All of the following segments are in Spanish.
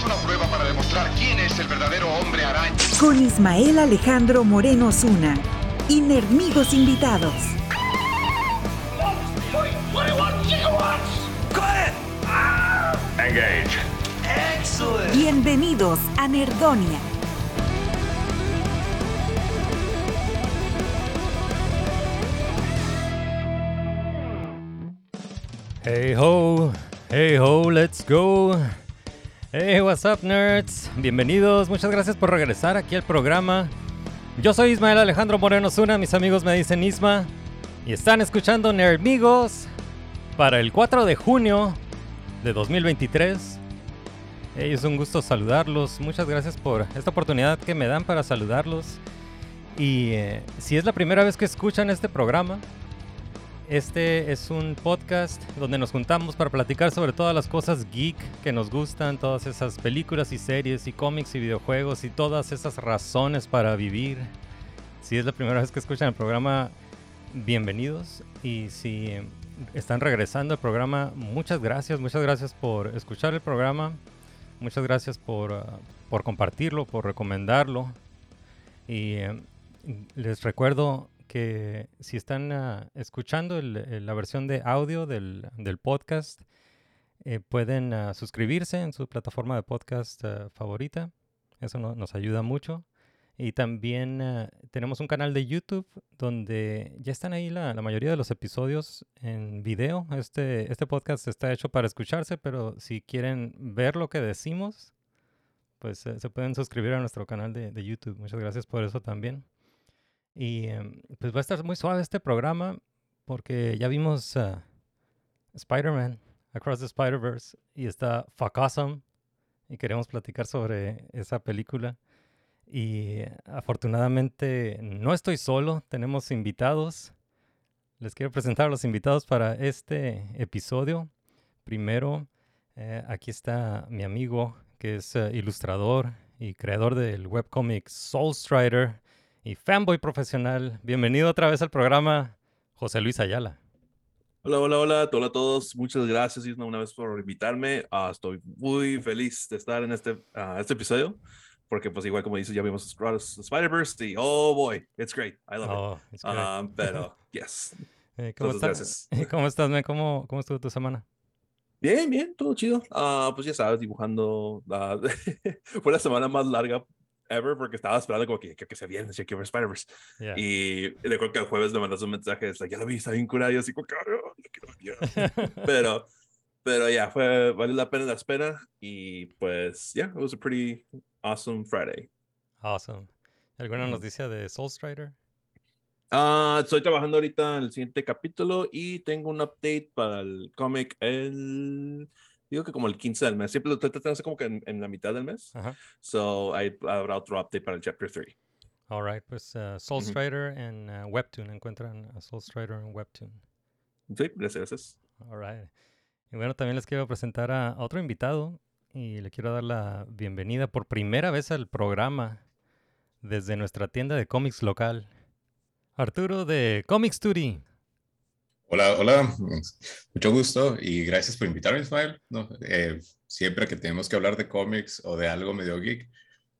Hagamos una prueba para demostrar quién es el verdadero hombre araña. Con Ismael Alejandro Moreno Zuna. Y Nerdmigos invitados. Engage. Bienvenidos a Nerdonia. Hey ho, hey ho, let's go. Hey, what's up, nerds? Bienvenidos, muchas gracias por regresar aquí al programa. Yo soy Ismael Alejandro Moreno Zuna, mis amigos me dicen Isma, y están escuchando Nerdmigos para el 4 de junio de 2023. Hey, es un gusto saludarlos, muchas gracias por esta oportunidad que me dan para saludarlos. Y eh, si es la primera vez que escuchan este programa, este es un podcast donde nos juntamos para platicar sobre todas las cosas geek que nos gustan, todas esas películas y series y cómics y videojuegos y todas esas razones para vivir. Si es la primera vez que escuchan el programa, bienvenidos. Y si están regresando al programa, muchas gracias, muchas gracias por escuchar el programa. Muchas gracias por, ah, por compartirlo, por recomendarlo. Y eh, les recuerdo que si están ah, escuchando el- el- la versión de audio del, podcast, eh, pueden ah, suscribirse en su plataforma de podcast ah, favorita. Eso no- nos ayuda mucho. Y también tenemos un canal de YouTube donde ya están ahí la, mayoría de los episodios en video. Este, este podcast está hecho para escucharse, pero si quieren ver lo que decimos, pues eh, se pueden suscribir a nuestro canal de YouTube. Muchas gracias por eso también. Y em, pues va a estar muy suave este programa porque ya vimos ah, Spider-Man Across the Spider-Verse y está fuck awesome y queremos platicar sobre esa película. Y afortunadamente no estoy solo, tenemos invitados. Les quiero presentar a los invitados para este episodio. Primero, eh, aquí está mi amigo que es eh, ilustrador y creador del webcomic Soulstrider y fanboy profesional. Bienvenido otra vez al programa, José Luis Ayala. Hola, hola, hola, hola a todos. Muchas gracias, una vez por invitarme. Ah, estoy muy feliz de estar en este, ah, este episodio, porque pues igual como dices, ya vimos Spider-Verse y oh boy, it's great. I love it. Oh, it's great. Um, pero, yes. Eh, ¿Cómo, entonces, estás? ¿Cómo estás, man? ¿Cómo, ¿Cómo estuvo tu semana? Bien, bien, todo chido. Ah, pues ya sabes, dibujando. ah, fue la semana más larga ever porque estaba esperando como que, que, que se viene, que ver Spider-Verse. Yeah. Y recuerdo que el jueves le mandas un mensaje, es like, ya lo vi, está bien curado, y yo así como que, "Ah, lo quiero ver". pero, pero ya, fue, vale la pena la espera, y pues, yeah, it was a pretty awesome Friday. awesome. ¿Alguna noticia de Soulstrider? Ah, estoy trabajando ahorita en el siguiente capítulo, y tengo un update para el cómic el, digo que como el 15 del mes, siempre lo estoy tratando como que en, en la mitad del mes, Ajá. so hay, habrá otro update para el chapter 3. All right, pues uh, Soulstrider en uh, Webtoon. Encuentran a Soulstrider en Webtoon. Sí, gracias, gracias. All right. Y bueno, también les quiero presentar a a otro invitado y le quiero dar la bienvenida por primera vez al programa desde nuestra tienda de cómics local. Arturo de Comic Study. Hola, hola, mucho gusto y gracias por invitarme, Ismael. No, eh, siempre que tenemos que hablar de cómics o de algo medio geek,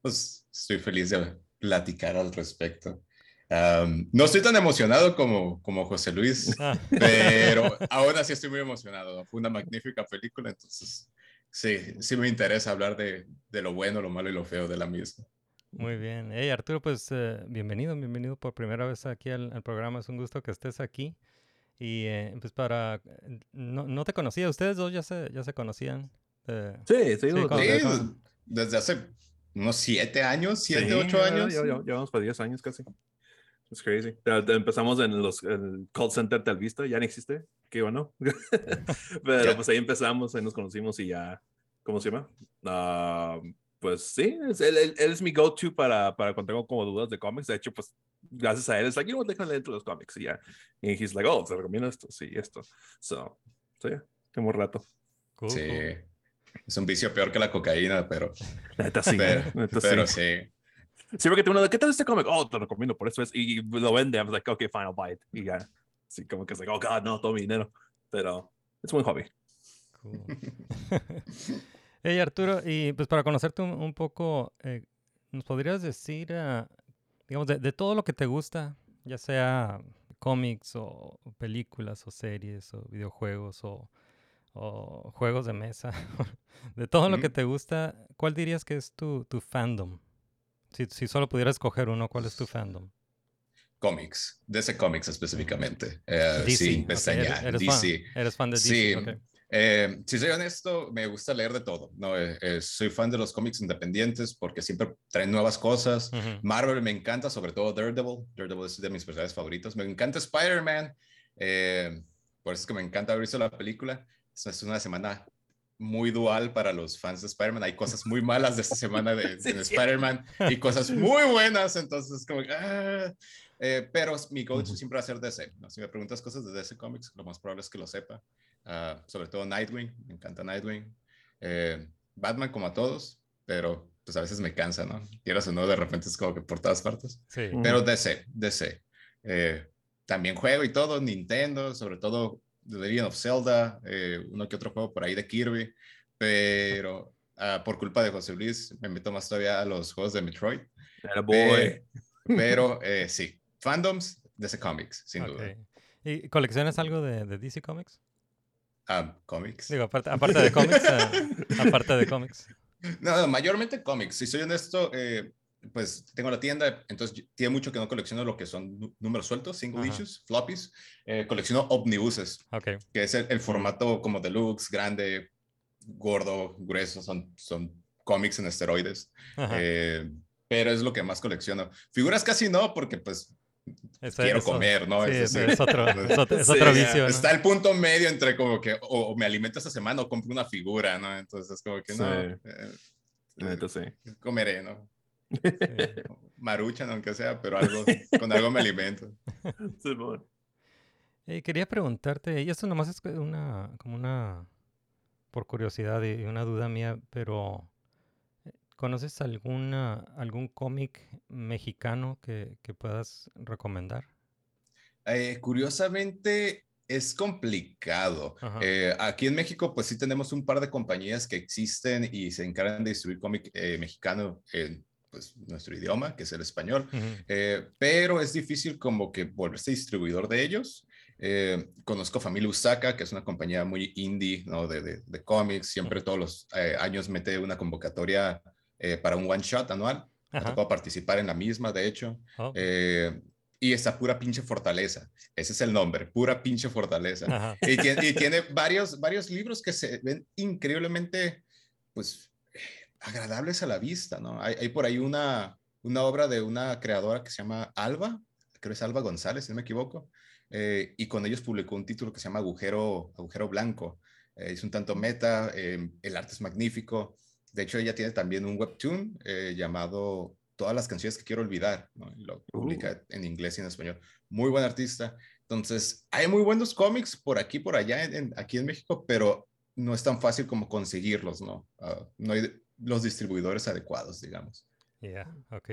pues estoy feliz de platicar al respecto. No estoy tan emocionado como, como José Luis, Ah, pero aún así estoy muy emocionado. Fue una magnífica película, entonces sí, sí me interesa hablar de, de lo bueno, lo malo y lo feo de la misma. muy bien. Hey, Arturo, pues eh, bienvenido, bienvenido por primera vez aquí al, al programa. Es un gusto que estés aquí. Y eh, pues para... No, no te conocía, ustedes dos ya se, ya se conocían. eh, Sí, sí, lo- cuando- Sí, cuando- desde hace unos siete años, siete, Sí, ocho ya- años. Ya, ya- llevamos para 10 años casi. Es crazy. Ya- ya Empezamos en los, el call center Telvista, ya no existe, qué bueno. Pero Ya. pues ahí empezamos, ahí nos conocimos y ya, ¿cómo se llama? Ah, pues sí, él- él es mi go-to para, para cuando tengo como dudas de cómics. De hecho, pues gracias a él es like, you know, what, déjale dentro de los cómics y ya. Y he's like, oh, te recomiendo esto, sí, esto. So, so yeah, un rato. Cool, Sí. cool. Es un vicio peor que la cocaína, pero, La neta sí, pero, neta pero sí. sí. Siempre que tengo uno de, ¿qué tal este cómic? Oh, te lo recomiendo, por eso es. Y lo vende, I'm like, okay, fine, I'll buy it. Y ya. Sí, como que es like, oh, God, no, todo mi dinero. Pero es un buen hobby. Cool. hey Arturo, y pues para conocerte un, un poco, eh, ¿nos podrías decir, ah, digamos, de, de todo lo que te gusta, ya sea cómics o películas o series o videojuegos o, o juegos de mesa, de todo lo que te gusta, ¿cuál dirías que es tu, tu fandom? Si, si solo pudieras escoger uno, ¿cuál es tu fandom? Cómics, DC Comics específicamente. Eh, DC. eres, eres DC. fan. Eres fan de DC. Sí. Eh, si soy honesto, me gusta leer de todo. ¿no? Eh, eh, soy fan de los cómics independientes porque siempre traen nuevas cosas. Ujú. Marvel me encanta, sobre todo Daredevil. Daredevil es de mis personajes favoritos. Me encanta Spider-Man. eh, por eso es que me encanta haber visto la película. Es, una semana muy dual para los fans de Spider-Man. Hay cosas muy malas de esta semana de, Sí, sí. Spider-Man y cosas muy buenas. Entonces, como que, ah, eh, pero mi go-to Ujú. siempre va a ser DC. ¿no? Si me preguntas cosas de DC Comics, lo más probable es que lo sepa. Ah, sobre todo Nightwing, me encanta Nightwing. Eh, Batman como a todos, pero pues a veces me cansa, ¿no? Quieras o no, de repente es como que por todas partes. Sí. Pero DC, DC. Eh, también juego y todo, Nintendo, sobre todo The Legend of Zelda, eh, uno que otro juego por ahí de Kirby, pero ah, por culpa de José Luis me meto más todavía a los juegos de Metroid. Boy. Pero eh, sí, fandoms, DC Comics, sin duda. ¿Y coleccionas algo de, de DC Comics? Ah, comics. Digo, aparte, aparte de cómics, ah, aparte de cómics. No, no, mayormente cómics. Si soy honesto, eh, pues tengo la tienda, entonces tiene mucho que no colecciono lo que son números sueltos, single Ajá. issues, floppies. Eh, colecciono omnibuses, Ok. que es el, el formato como deluxe, grande, gordo, grueso, son, son cómics en esteroides. Ajá. Eh, pero es lo que más colecciono. Figuras casi no, porque pues Ese- quiero eso- comer, ¿no? Sí, Es- otro, es otro, es Sí, otro ya, vicio. ¿no? Está el punto medio entre como que o, o me alimento esta semana o compro una figura, ¿no? Entonces como que no, eh, Neta, sí. comeré, ¿no? Sí. Maruchan, aunque sea, pero algo, con algo me alimento. Eh, quería preguntarte, y esto nomás es que una, como una, por curiosidad y una duda mía, pero eh, ¿conoces alguna, algún cómic mexicano que, que puedas recomendar? Eh, curiosamente, es complicado. Eh, aquí en México, pues sí tenemos un par de compañías que existen y se encargan de distribuir cómic eh, mexicano en pues, nuestro idioma, que es el español. Eh, pero es difícil como que volverse distribuidor de ellos. Eh, conozco Familia Usaka, que es una compañía muy indie, ¿no? De, de, de cómics. Siempre todos los eh, años mete una convocatoria eh, para un one shot anual. Me Ajá. tocó participar en la misma, de hecho. Oh, Eh, y está pura pinche fortaleza. Ese es el nombre, pura pinche fortaleza. Y tiene, y tiene varios, varios libros que se ven increíblemente, pues, agradables a la vista, ¿no? Hay, hay por ahí una, una obra de una creadora que se llama Alba, creo que es Alba González, si no me equivoco, eh, y con ellos publicó un título que se llama Agujero, Agujero Blanco. Eh, es un tanto meta, eh, el arte es magnífico. De hecho, ella tiene también un webtoon eh, llamado Todas las canciones que quiero olvidar, ¿no? Lo publica en inglés y en español. Muy buen artista. Entonces, hay muy buenos cómics por aquí, por allá, en- aquí en México, pero no es tan fácil como conseguirlos, ¿no? Ah, no hay los distribuidores adecuados, digamos. Ya, ok.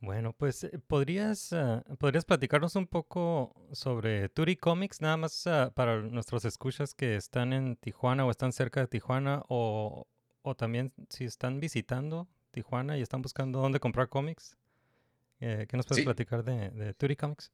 Bueno, pues eh, podrías, ah, podrías platicarnos un poco sobre Turi Comics, nada más ah, para nuestros escuchas que están en Tijuana o están cerca de Tijuana o, o también si están visitando Tijuana y están buscando dónde comprar cómics. Eh, ¿Qué nos puedes Sí. platicar de, de Turi Comics?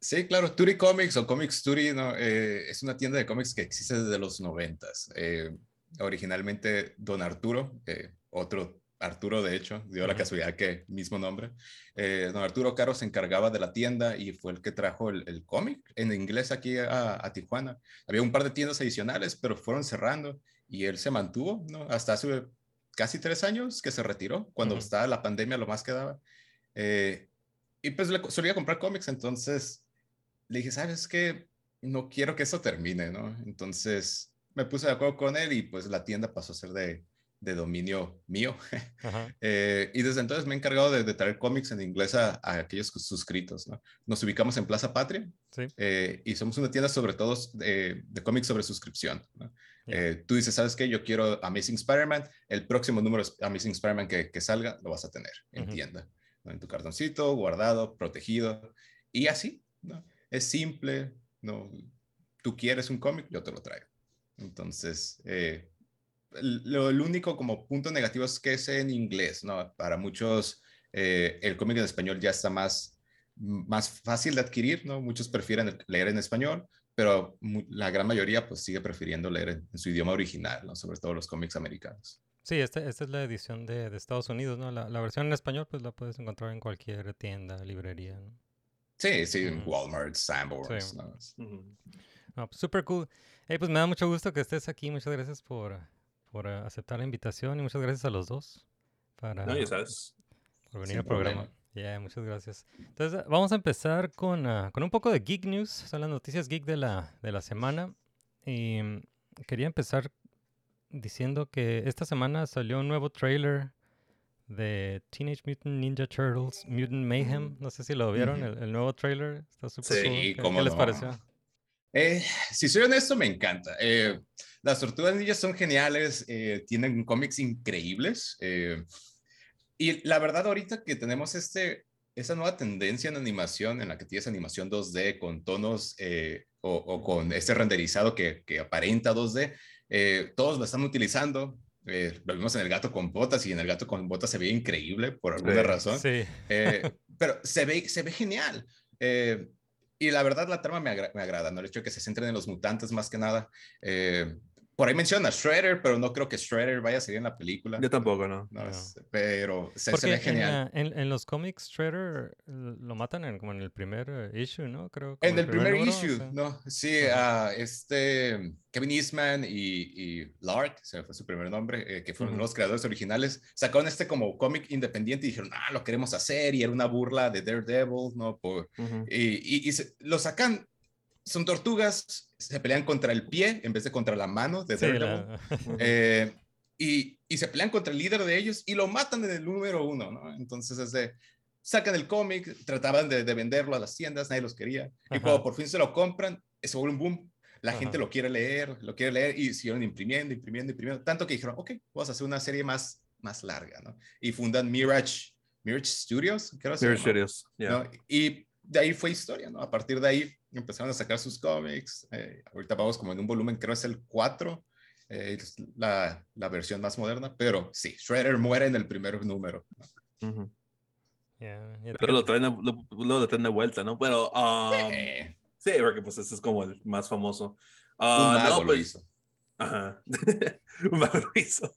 Sí, claro, Turi Comics o Comics Turi ¿no? Eh, es una tienda de cómics que existe desde los noventas. Eh, originalmente Don Arturo, eh, otro Arturo de hecho, dio la Ujú. casualidad que mismo nombre. Eh, don Arturo Caro se encargaba de la tienda y fue el que trajo el, el cómic en inglés aquí a, a Tijuana. Había un par de tiendas adicionales, pero fueron cerrando y él se mantuvo ¿no? hasta hace casi tres años que se retiró, cuando estaba la pandemia lo más que daba. Eh, y pues le solía comprar cómics, entonces le dije, ¿sabes qué? No quiero que eso termine, ¿no? Entonces me puse de acuerdo con él y pues la tienda pasó a ser de, de dominio mío. Eh, y desde entonces me he encargado de, de traer cómics en inglés a, a aquellos suscritos. ¿no? Nos ubicamos en Plaza Patria Sí. eh, y somos una tienda sobre todo de, de cómics sobre suscripción. ¿no? Ya. Eh, tú dices, ¿sabes qué? Yo quiero Amazing Spider-Man. El próximo número de Amazing Spider-Man que, que salga lo vas a tener en Ujú. tienda. ¿no? En tu cartoncito, guardado, protegido. Y así, ¿no? Es simple, ¿no? Tú quieres un cómic, yo te lo traigo. Entonces, eh, el- lo, el único como punto negativo es que es en inglés, ¿no? Para muchos, eh, el cómic en español ya está más, más fácil de adquirir, ¿no? Muchos prefieren leer en español, pero la gran mayoría pues sigue prefiriendo leer en, en su idioma original, ¿no? Sobre todo los cómics americanos. Sí, este- esta es la edición de, de Estados Unidos, ¿no? La, la versión en español, pues la puedes encontrar en cualquier tienda, librería, ¿no? Sí, sí, en Ujú. Walmart, Sanborns, Sí. ¿no? Ujú. No, pues súper cool. Hey, pues me da mucho gusto que estés aquí. Muchas gracias por, por eh, aceptar la invitación y muchas gracias a los dos para, No, ya sabes. por venir Sin al programa. problema. Yeah, muchas gracias. Entonces, vamos a empezar con, ah, con un poco de Geek News. Son las noticias geek de la, de la semana. Y mm, quería empezar diciendo que esta semana salió un nuevo trailer de Teenage Mutant Ninja Turtles Mutant Mayhem. No sé si lo vieron, el, el nuevo trailer. Está súper Sí, cool. ¿Qué- cómo ¿Qué les no. pareció? Eh, si soy honesto, me encanta. Eh, las tortugas ninjas son geniales, eh, tienen cómics increíbles. eh, y la verdad, ahorita que tenemos este, esa nueva tendencia en animación, en la que tienes animación 2D con tonos eh, o, o con este renderizado que, que aparenta 2D, eh, todos lo están utilizando. Eh, lo vimos en el gato con botas y en el gato con botas se ve increíble por alguna Sí, razón. Sí. Eh, pero se ve, se ve genial. Eh, y la verdad, la trama me, agra- me agrada, ¿no? El hecho de que se centren en los mutantes más que nada. Por ahí menciona a Shredder, pero no creo que Shredder vaya a salir en la película. Yo tampoco, ¿no? No, No. es- pero se, se ve en, genial. la- en, en los cómics Shredder eh, lo matan en, como en el primer eh, issue, ¿no? Creo. En como el primer número, issue, sí. no, sí, ah, este Kevin Eastman y, y Lark, se fue su primer nombre, eh, que fueron Ujú. los creadores originales, sacaron este como cómic independiente y dijeron, ah, lo queremos hacer, y era una burla de Daredevil, ¿no? Por, Ujú. y, y- y se- lo sacan, son tortugas, se pelean contra el pie en vez de contra la mano de Sí, la- Eh, y, y se pelean contra el líder de ellos y lo matan en el número uno, ¿no? Entonces es de, sacan el cómic, trataban de, de venderlo a las tiendas, nadie los quería. Y Ajá. cuando por fin se lo compran, se vuelve un boom. La Ajá. gente lo quiere leer, lo quiere leer y siguieron imprimiendo, imprimiendo, imprimiendo. Tanto que dijeron, ok, vamos a hacer una serie más, más larga, ¿no? Y fundan Mirage, Mirage Studios, creo llama, Studios. yeah. ¿no? Y de ahí fue historia, ¿no? A partir de ahí empezaron a sacar sus cómics. eh, ahorita vamos como en un volumen, creo es el 4, eh, es la, la versión más moderna, pero sí, Shredder muere en el primer número. Ujú. Yeah, yeah, Pero lo traen, de- lo, lo traen de vuelta, ¿no? Pero, um, Eh, sí, porque pues ese es como el más famoso. un Ah, mago no, lo pues, hizo. Ajá. Un mago lo hizo.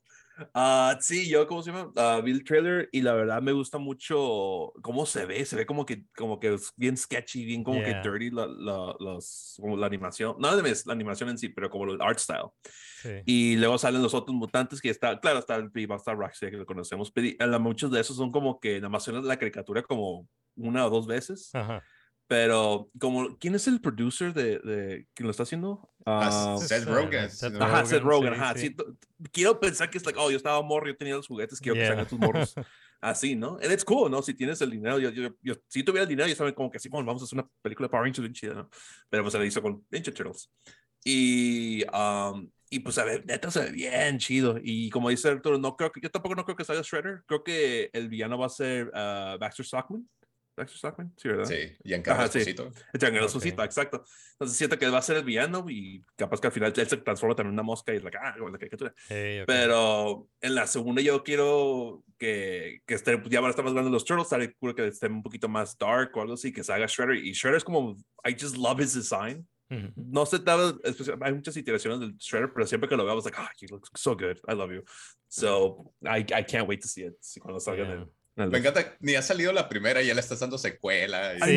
Ah, sí, yo, ¿cómo se llama? Ah, vi el trailer y la verdad me gusta mucho cómo se ve. Se ve como que, como que es bien sketchy, bien como Yeah. que dirty la, la, los, como la animación. No la la animación en sí, pero como el art style. sí. Y luego salen los otros mutantes que está, claro, está el Viva, está Rocksteady, que lo conocemos, pero a muchos de esos son como que nada más son la caricatura como una o dos veces. Ajá. Pero, como, ¿quién es el producer de, de quién lo está haciendo? Ah, Seth Rogen, Seth Ajá, Rogen, sí, ajá. sí. quiero pensar que es like, oh, yo estaba morro, yo tenía los juguetes, quiero que Yeah. salgan tus morros así, ¿no? And it's cool, ¿no? Si tienes el dinero, yo, yo, yo si tuviera el dinero, yo sabía como que sí, bueno, vamos a hacer una película de Power Rangers bien chida, ¿no? Pero pues se la hizo con Ninja Turtles. Y, um, y pues a ver, neta se ve bien chido. Y como dice Arturo, no creo que, yo tampoco no creo que salga Shredder. Creo que el villano va a ser ah, Baxter Stockman. Baxter Stockman, sí, ¿verdad? Sí, Giancarlo Ajá, sí. Esposito. Giancarlo Ok. Esposito, exacto. Entonces siento que va a ser el villano y capaz que al final él se transforma también en una mosca y es like, ah, la caricatura. Hey, ok. Pero en la segunda yo quiero que, que esté, ya van a estar más grandes los Turtles, estaré seguro que esté un poquito más dark o algo así, que salga Shredder. Y Shredder es como, I just love his design. No sé, tal vez, especial- hay muchas iteraciones del Shredder, pero siempre que lo veo, was like, ah, you look so good, I love you. So, I, I can't wait to see it sí, cuando salga en el- Yeah. Me encanta, ni ha salido la primera y ya le estás dando secuela. y- va a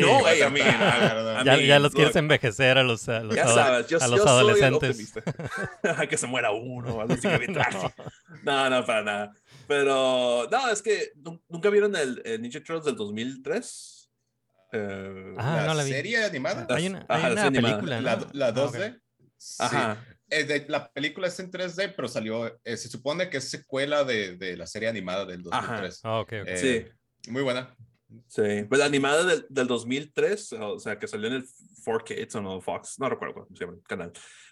¿no? I Ya, los quieres envejecer a los, a los, Ya sabes, yo, a los adolescentes. que se muera uno, o algo así que bien trágico. No. No, no, para nada. Pero, no, es que nu- nunca vieron el, el Ninja Turtles del 2003. Eh, Ah, la no la vi. serie animada, Hay una, hay una animada. película, ¿no? la, la Ah, ok. 2D. sí. Ajá. Eh, de- la película es en 3D, pero salió, eh, se supone que es secuela de, de la serie animada del Ajá. 2003. Ah, ok, ok. Eh, Sí. Muy buena. Sí, pues la animada del, del 2003, o sea, que salió en el 4Kids o no, Fox, no recuerdo cómo se llama el canal,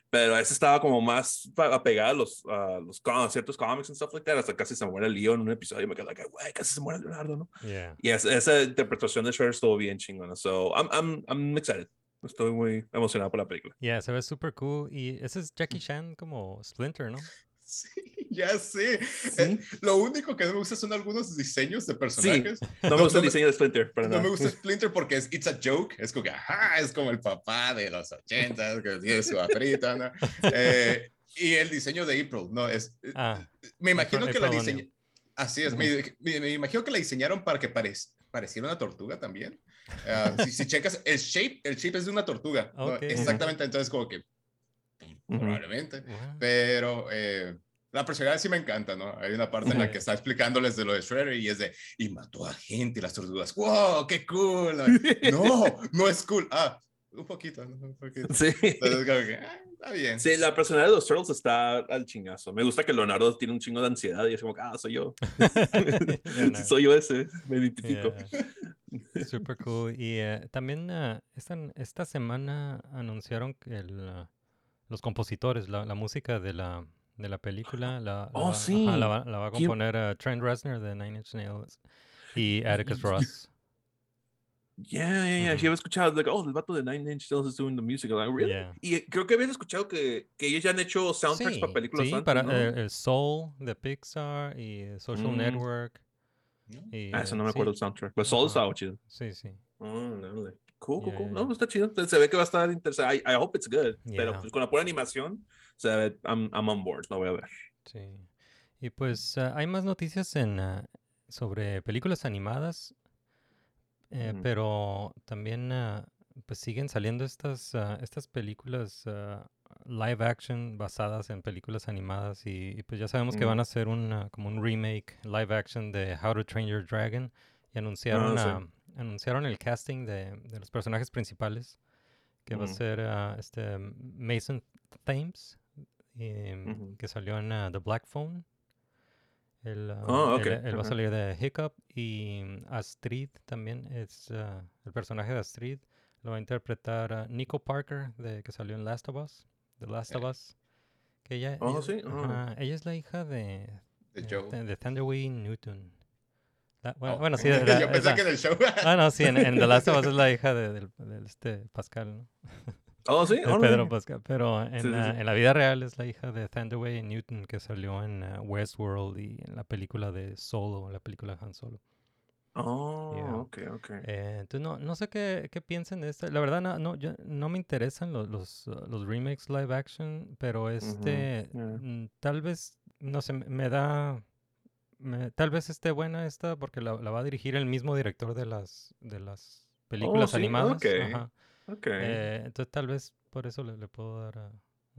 pero esa estaba como más apegada a los, a los com- ciertos cómics and stuff like that, hasta casi se muere Leo en un episodio y me quedé like, güey, casi se muere Leonardo, ¿no? Yeah. Y es- esa interpretación de Shredder estuvo bien chingona, so I'm, I'm, I'm excited, estoy muy emocionado por la película. Yeah, se ve super cool. Y ese es Jackie Chan como Splinter, ¿no? Sí, ya sé. Eh, lo único que no me gusta son algunos diseños de personajes. No me gusta no el diseño de Splinter, para No nada. me gusta Splinter porque es It's a Joke. Es como que, ajá, es como el papá de los 80 que tiene su afrita, ¿no? Eh, y el diseño de April, ¿no? Es, eh, Ah, me imagino April- que la April diseñaron. Así es, me, me- me imagino que la diseñaron para que parez- pareciera una tortuga también. Ah, si, si checas el shape, el shape es de una tortuga. ¿no? Ok. Exactamente, entonces como que probablemente. wow. Pero eh, la personalidad sí me encanta, ¿no? Hay una parte en la que está explicándoles de lo de Shredder y es de, y mató a gente y las tortugas, wow, qué cool. No, no es cool. Ah, un poquito, ¿no? un poquito. Sí. Entonces, como que, ah, está bien. Sí, la personalidad de los Turtles está al chingazo. Me gusta que Leonardo tiene un chingo de ansiedad y es como, ah, soy yo. Soy yo ese, me identifico. Yeah. Super cool. Y eh, también eh, esta, esta semana anunciaron que el, ah, los compositores, la, la música de la, de la película, la, Oh, va- sí. ajá, la, la va a componer Trent Reznor de Nine Inch Nails y Atticus Ross. Yeah, yeah, yeah. Sí, Ujú. había escuchado, like, oh, el vato de Nine Inch Nails is doing the music. Like, really? Yeah. Y creo que habían escuchado que, que ellos ya han hecho soundtracks Sí, para películas sí, antes, para ¿no? eh, Soul de Pixar y Social Mm. Network. ¿No? y, Ah, eso eh, no me acuerdo sí, el soundtrack. Pero Soul estaba chido. Sí, sí. Oh, dale. Cool, cool, Yeah, cool. yeah, No, yeah. está chido. Se ve que va a estar interesante. I, I hope it's good. Pero Yeah. pues, con la pura animación, se ve, I'm, I'm on board. Lo voy a ver. Sí. Y pues ah, hay más noticias en, ah, sobre películas animadas, eh, Ujú. pero también ah, pues siguen saliendo estas, ah, estas películas ah, live action basadas en películas animadas y, y pues ya sabemos que van a hacer un, ah, como un remake live action de How to Train Your Dragon y anunciaron, sí. ah, anunciaron el casting de, de los personajes principales que va a ser ah, este Mason Thames que salió en ah, The Black Phone. Él, Oh, él- va a salir de Hiccup y Astrid también es el personaje de Astrid. Lo va a interpretar Nico Parker, de, que salió en Last of Us. The Last of Us. Que ella, Oh, ella- sí, oh. ajá, ella es la hija de, De de, Thunderway Newton. La- bueno, Oh, bueno, sí, la- Yo pensé la- que en el show. Ah, no, sí, en, en The Last of Us es la hija de, del, del este Pascal, ¿no? Oh, sí. de. Pedro Pascal. Pero en, Sí, la, sí. en la vida real es la hija de Thunderway Newton que salió en ah, Westworld y en la película de Solo, en la película de Han Solo. Oh, Yeah. ok, ok. Eh, entonces no, no sé qué, qué piensen de esto. La verdad no, no, yo- no me interesan los, los, uh, los remakes live action, pero este yeah. mm, tal vez, no sé, me- da... me- tal vez esté buena esta porque la, la va a dirigir el mismo director de las, de las películas Oh, sí, animadas. ok. ajá. Ok. Eh, entonces tal vez por eso le, le puedo dar ah,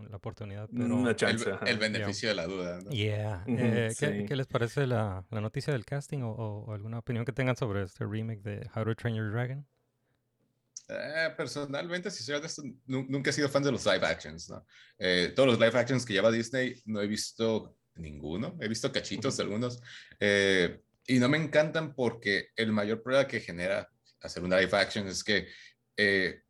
la oportunidad. Pero, Una El, chance. ajá. el beneficio de la duda. ¿no? Yeah. Eh, ¿qué, sí. qué les parece la, la noticia del casting o, o- o alguna opinión que tengan sobre este remake de How to Train Your Dragon? Eh, personalmente, si soy honesto, nu- nunca he sido fan de los live actions, ¿no? Eh, todos los live actions que lleva Disney no he visto ninguno, he visto cachitos de algunos, eh, y no me encantan porque el mayor problema que genera hacer una live action es que eh,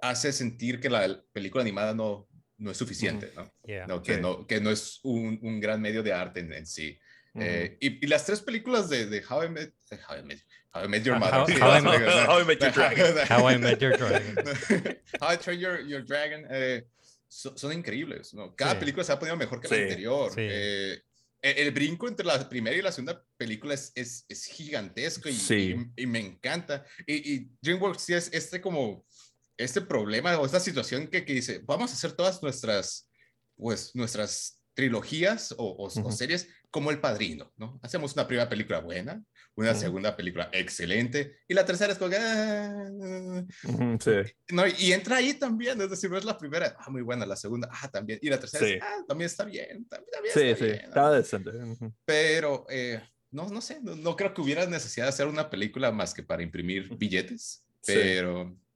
hace sentir que la película animada no, no es suficiente, ¿no? Yeah. No, que, Sí. no, que no es un, un gran medio de arte en, en sí. Eh, y, y las tres películas de, de How, I Met, eh, How, I Met, How I Met Your How- Mother. How- sí, How I Met- How I Met Your Dragon. How I Met Your Dragon. How I Trained Your, Your Dragon eh, so- son increíbles. ¿no? Cada Sí. película se ha ponido mejor que la Sí, anterior. sí. Eh, el, el brinco entre la primera y la segunda película es, es, es gigantesco y, Sí. y- y me encanta. Y, y DreamWorks sí es este como este problema o esta situación que, que dice, vamos a hacer todas nuestras, pues, nuestras trilogías o, o- o Ujú. series como El Padrino, ¿no? Hacemos una primera película buena, una segunda película excelente y la tercera es como... ah, Ujú, Sí. no, y entra ahí también, es decir, no es la primera, ah, muy buena, la segunda, ah, también, y la tercera, Sí. es, ah, también está bien, también, también Sí, está sí. bien. Estaba decente. Pero eh, no, no sé, no, no creo que hubiera necesidad de hacer una película más que para imprimir billetes, Sí.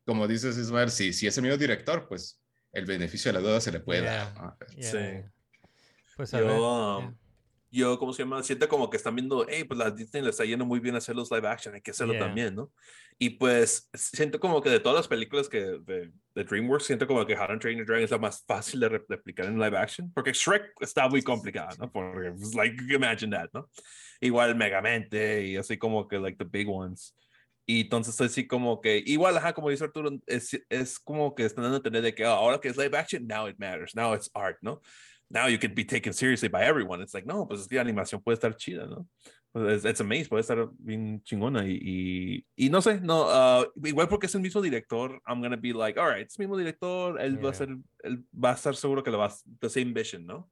Como dices, Ismael, si, si es el mismo director, pues el beneficio de la duda se le puede Yeah, dar. ¿no? yeah, Sí. Pues a Yo, ver, um, yeah. yo, ¿cómo se llama? Siento como que están viendo, hey, pues la Disney le está yendo muy bien hacer los live action, hay que hacerlo Yeah. también, ¿no? Y pues siento como que de todas las películas que de, de DreamWorks, siento como que How to Train Your Dragon es la más fácil de re- replicar en live action, porque Shrek está muy complicada, ¿no? Porque, pues, like, imagine that, ¿no? Igual Megamente y así como que, like, the big ones. Y entonces así como que, igual, ajá, como dice Arturo, es, es como que están dando a entender de que ah, ahora que es live action, now it matters, now it's art, ¿no? Now you can be taken seriously by everyone. It's like, no, pues es que la animación puede estar chida, ¿no? Pues it's, it's amazing, puede estar bien chingona y, y, y no sé, no, ah, igual porque es el mismo director, I'm gonna be like, all right, es el mismo director, él va a Yeah. ser, él va a estar seguro que lo va a, the same vision, ¿no?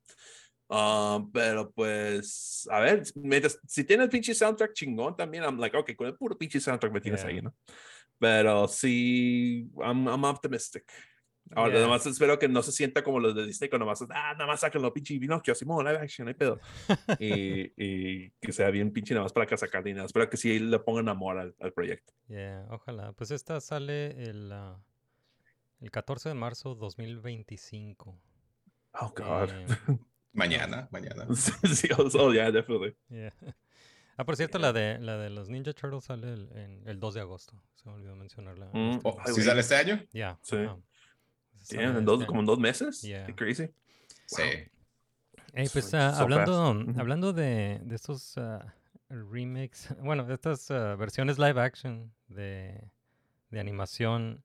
Ah, pero pues, a ver, mientras- si tiene el pinche soundtrack chingón también, I'm like, ok, con el puro pinche soundtrack me tienes Yeah. ahí, ¿no? Pero sí, I'm, I'm optimistic. Ahora, Yeah. nada más espero que no se sienta como los de Disney, cuando más, ah, nada más saquen los pinche Pinocchio, Simón, live action, hay pedo. y, y que sea bien pinche nada más para que sacar dinero. Espero que sí le pongan amor al, al proyecto. Yeah, ojalá. Pues esta sale el, ah, el 14 de marzo 2025. Oh, God. Eh, Mañana, mañana. sí, oh, oh, yeah, definitely. yeah. Ah, por cierto, la de la de los Ninja Turtles sale el, en- el 2 de agosto. Se me olvidó mencionarla. Mm, Oh, Ay, ¿Sí sale este año? Ya. Sí. Yeah, sale en dos, este como en dos meses. Yeah. Qué crazy. Sí. Pues So- ah, so hablando, fast. Ujú. hablando de, de estos ah, remakes, bueno, de estas ah, versiones live action de, de animación,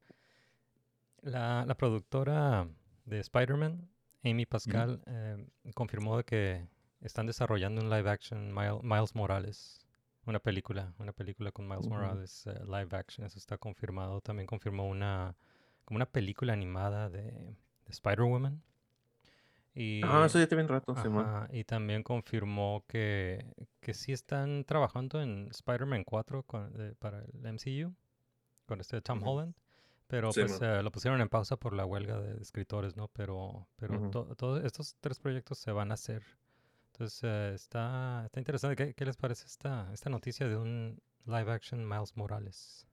la, la productora de Spider-Man, Amy Pascal, eh, confirmó que están desarrollando un live action Mile- Miles Morales, una película, una película con Miles. Morales eh, live action, eso está confirmado. También confirmó una como una película animada de, de Spider-Woman. Y, Ah, eso ya te bien rato. Ajá, y también confirmó que, que sí están trabajando en Spider-Man 4 con- de- para el MCU, con este Tom. Holland. Pero Sí, pues eh, lo pusieron en pausa por la huelga de escritores, ¿no? Pero, pero todos estos tres proyectos se van a hacer. Entonces eh, está, está interesante. ¿Qué, qué les parece esta, esta noticia de un live action Miles Morales?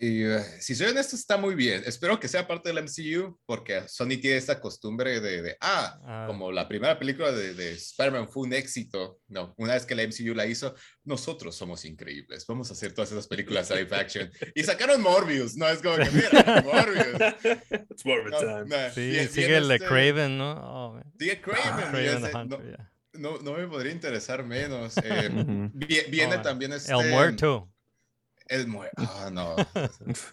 Y eh, si soy honesto, está muy bien. Espero que sea parte del MCU, porque Sony tiene esta costumbre de, de, ah, Ah, como la primera película de, de Spider-Man fue un éxito. No, una vez que la MCU la hizo, nosotros somos increíbles. Vamos a hacer todas esas películas live action. Y sacaron Morbius, ¿no? Es como que, mira, Morbius. It's a No, time. no, sí, bien- sigue bien el de este- Craven, ¿no? Oh. Sigue Craven. y Craven ese- Hunter, no, yeah. no, no me podría interesar menos. Eh, viene Oh, también este... El Muerto. El muerto. Ah, no.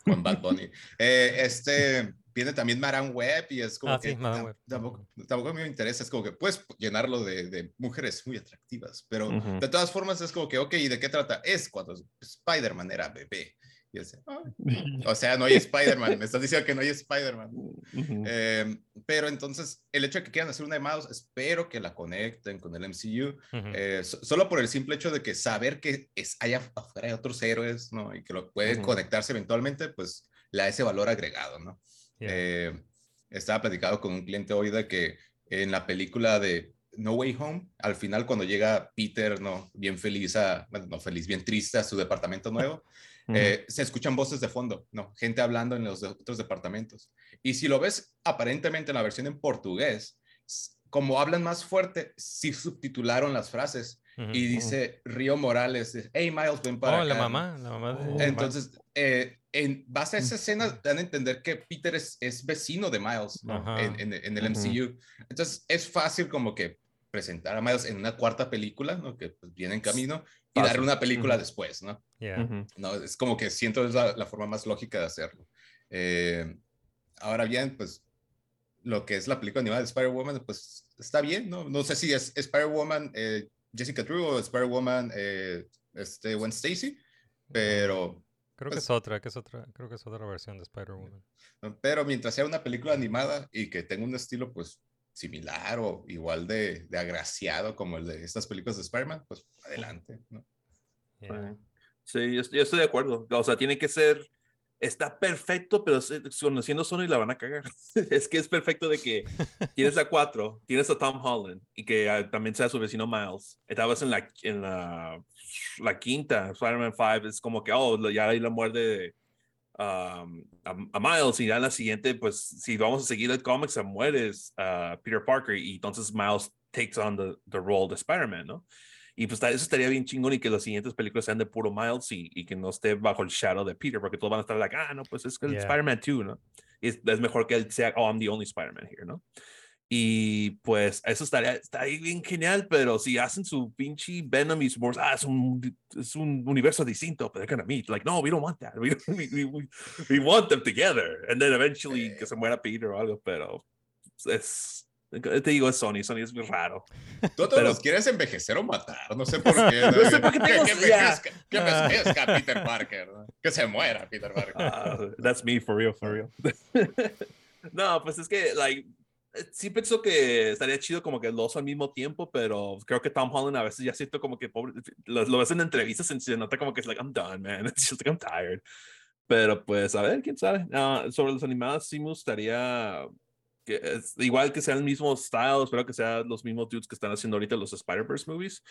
Con Bad Bunny. Eh, este. Viene también Maran Webb y es como Ah, que sí, Web. tampoco, tampoco me interesa. Es como que puedes llenarlo de, de mujeres muy atractivas, pero Ujú. de todas formas es como que, ok, ¿y de qué trata? Es cuando Spider-Man era bebé. Y es, ah, o sea, no hay Spider-Man. Me estás diciendo que no hay Spider-Man. Ujú. Eh, pero entonces, el hecho de que quieran hacer una de Miles, espero que la conecten con el MCU. Ujú. Eh, so- solo por el simple hecho de que saber que es, af- afuera hay otros héroes, ¿no? Y que lo pueden Ujú. conectarse eventualmente, pues le da ese valor agregado, ¿no? Yeah. Eh, estaba platicado con un cliente hoy de que en la película de No Way Home, al final cuando llega Peter, ¿no? Bien feliz, a, bueno, no feliz, bien triste a su departamento nuevo, Eh, se escuchan voces de fondo, ¿no? Gente hablando en los de- otros departamentos. Y si lo ves aparentemente en la versión en portugués, como hablan más fuerte, sí subtitularon las frases y dice Río Morales, hey Miles, ven para Oh, la acá", mamá, la mamá de. Miles. Entonces, eh, en base a esa escena, dan a entender que Peter es, es vecino de Miles en, en- en el. MCU. Entonces, es fácil como que presentar a Miles en una cuarta película, ¿no? que pues, viene en camino, y darle una película Ujú. después, ¿no? Yeah. Ujú. No, es como que siento es la, la forma más lógica de hacerlo. Eh, ahora bien, pues lo que es la película animada de Spider-Woman, pues está bien, ¿no? No sé si es Spider-Woman eh, Jessica Drew o Spider-Woman eh, este, Gwen Stacy, pero, Creo que pues- es otra, que es otra, creo que es otra versión de Spider-Woman. pero mientras sea una película animada y que tenga un estilo pues similar o igual de, de agraciado como el de estas películas de Spider-Man, pues adelante, ¿no? Yeah. Sí, yo, yo estoy de acuerdo. O sea, tiene que ser. Está perfecto, pero conociendo Sony la van a cagar. es que es perfecto de que tienes a cuatro, tienes a Tom Holland y que ah, también sea su vecino Miles. Estabas en la, en la, la quinta, Spider-Man 5, es como que, oh, ya ahí la muerde um, a, a Miles y ya en la siguiente, pues si vamos a seguir el cómic, se muere uh, Peter Parker y entonces Miles takes on the, the role de Spider-Man, ¿no? Y pues eso estaría bien chingón y que las siguientes películas sean de puro Miles y, y que no esté bajo el shadow de Peter, porque todos van a estar like, ah, no, pues es que Yeah. Spider-Man 2, ¿no? Es, es mejor que él sea, oh, I'm the only Spider-Man here, ¿no? Y pues eso estaría, estaría bien genial, pero si hacen su pinche Venom y su Morse, ah, es un, es un universo distinto, but they're gonna meet. Like, no, we don't want that. We, don't- we, we, we, want them together. And then eventually que se muera Peter o algo, pero es, te digo, es Sony. Sony es muy raro. Tú todos Pero- los quieres envejecer o matar, no sé por qué. No sé por qué Que- que envejezca, que envejezca Peter Parker, ¿no? que se muera Peter Parker. Ah, that's me for real, for real. no, pues es que, like, eh, sí pienso que estaría chido como que los al mismo tiempo, pero creo que Tom Holland a veces ya siento como que pobre, lo, lo ves en entrevistas y se nota como que es like, I'm done, man. It's just like, I'm tired. Pero pues, a ver, quién sabe. Ah, sobre los animados, sí me gustaría que es, igual que sean el mismo style, espero que sean los mismos dudes que están haciendo ahorita los Spider-Verse movies.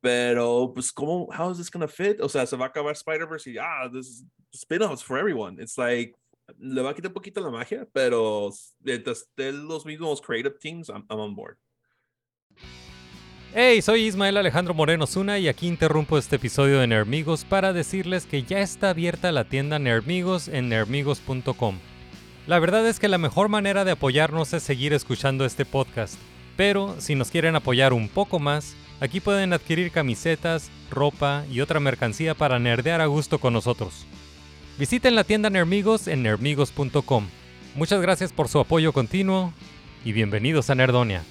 Pero, pues, ¿cómo? How is this gonna fit? O sea, se va a acabar Spider-Verse y, ah, this is spin-offs for everyone. It's like, le va a quitar un poquito la magia, pero mientras los mismos creative teams, I'm, I'm on board. Hey, soy Ismael Alejandro Moreno Zuna y aquí interrumpo este episodio de Nermigos para decirles que ya está abierta la tienda Nermigos en nermigos.com. La verdad es que la mejor manera de apoyarnos es seguir escuchando este podcast, pero si nos quieren apoyar un poco más, aquí pueden adquirir camisetas, ropa y otra mercancía para nerdear a gusto con nosotros. Visiten la tienda Nermigos en nermigos.com. Muchas gracias por su apoyo continuo y bienvenidos a Nerdonia.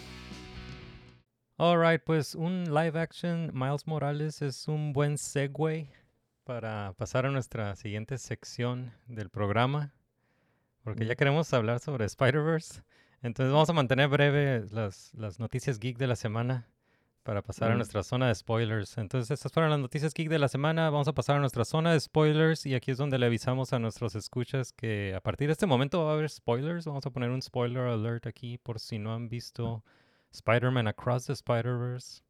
Alright, pues un live action Miles Morales es un buen segue para pasar a nuestra siguiente sección del programa, porque ya queremos hablar sobre Spider-Verse. Entonces vamos a mantener breve las, las noticias geek de la semana para pasar a nuestra zona de spoilers. Entonces estas fueron las noticias geek de la semana. Vamos a pasar a nuestra zona de spoilers y aquí es donde le avisamos a nuestros escuchas que a partir de este momento va a haber spoilers. Vamos a poner un spoiler alert aquí por si no han visto Spider-Man Across the Spider-Verse.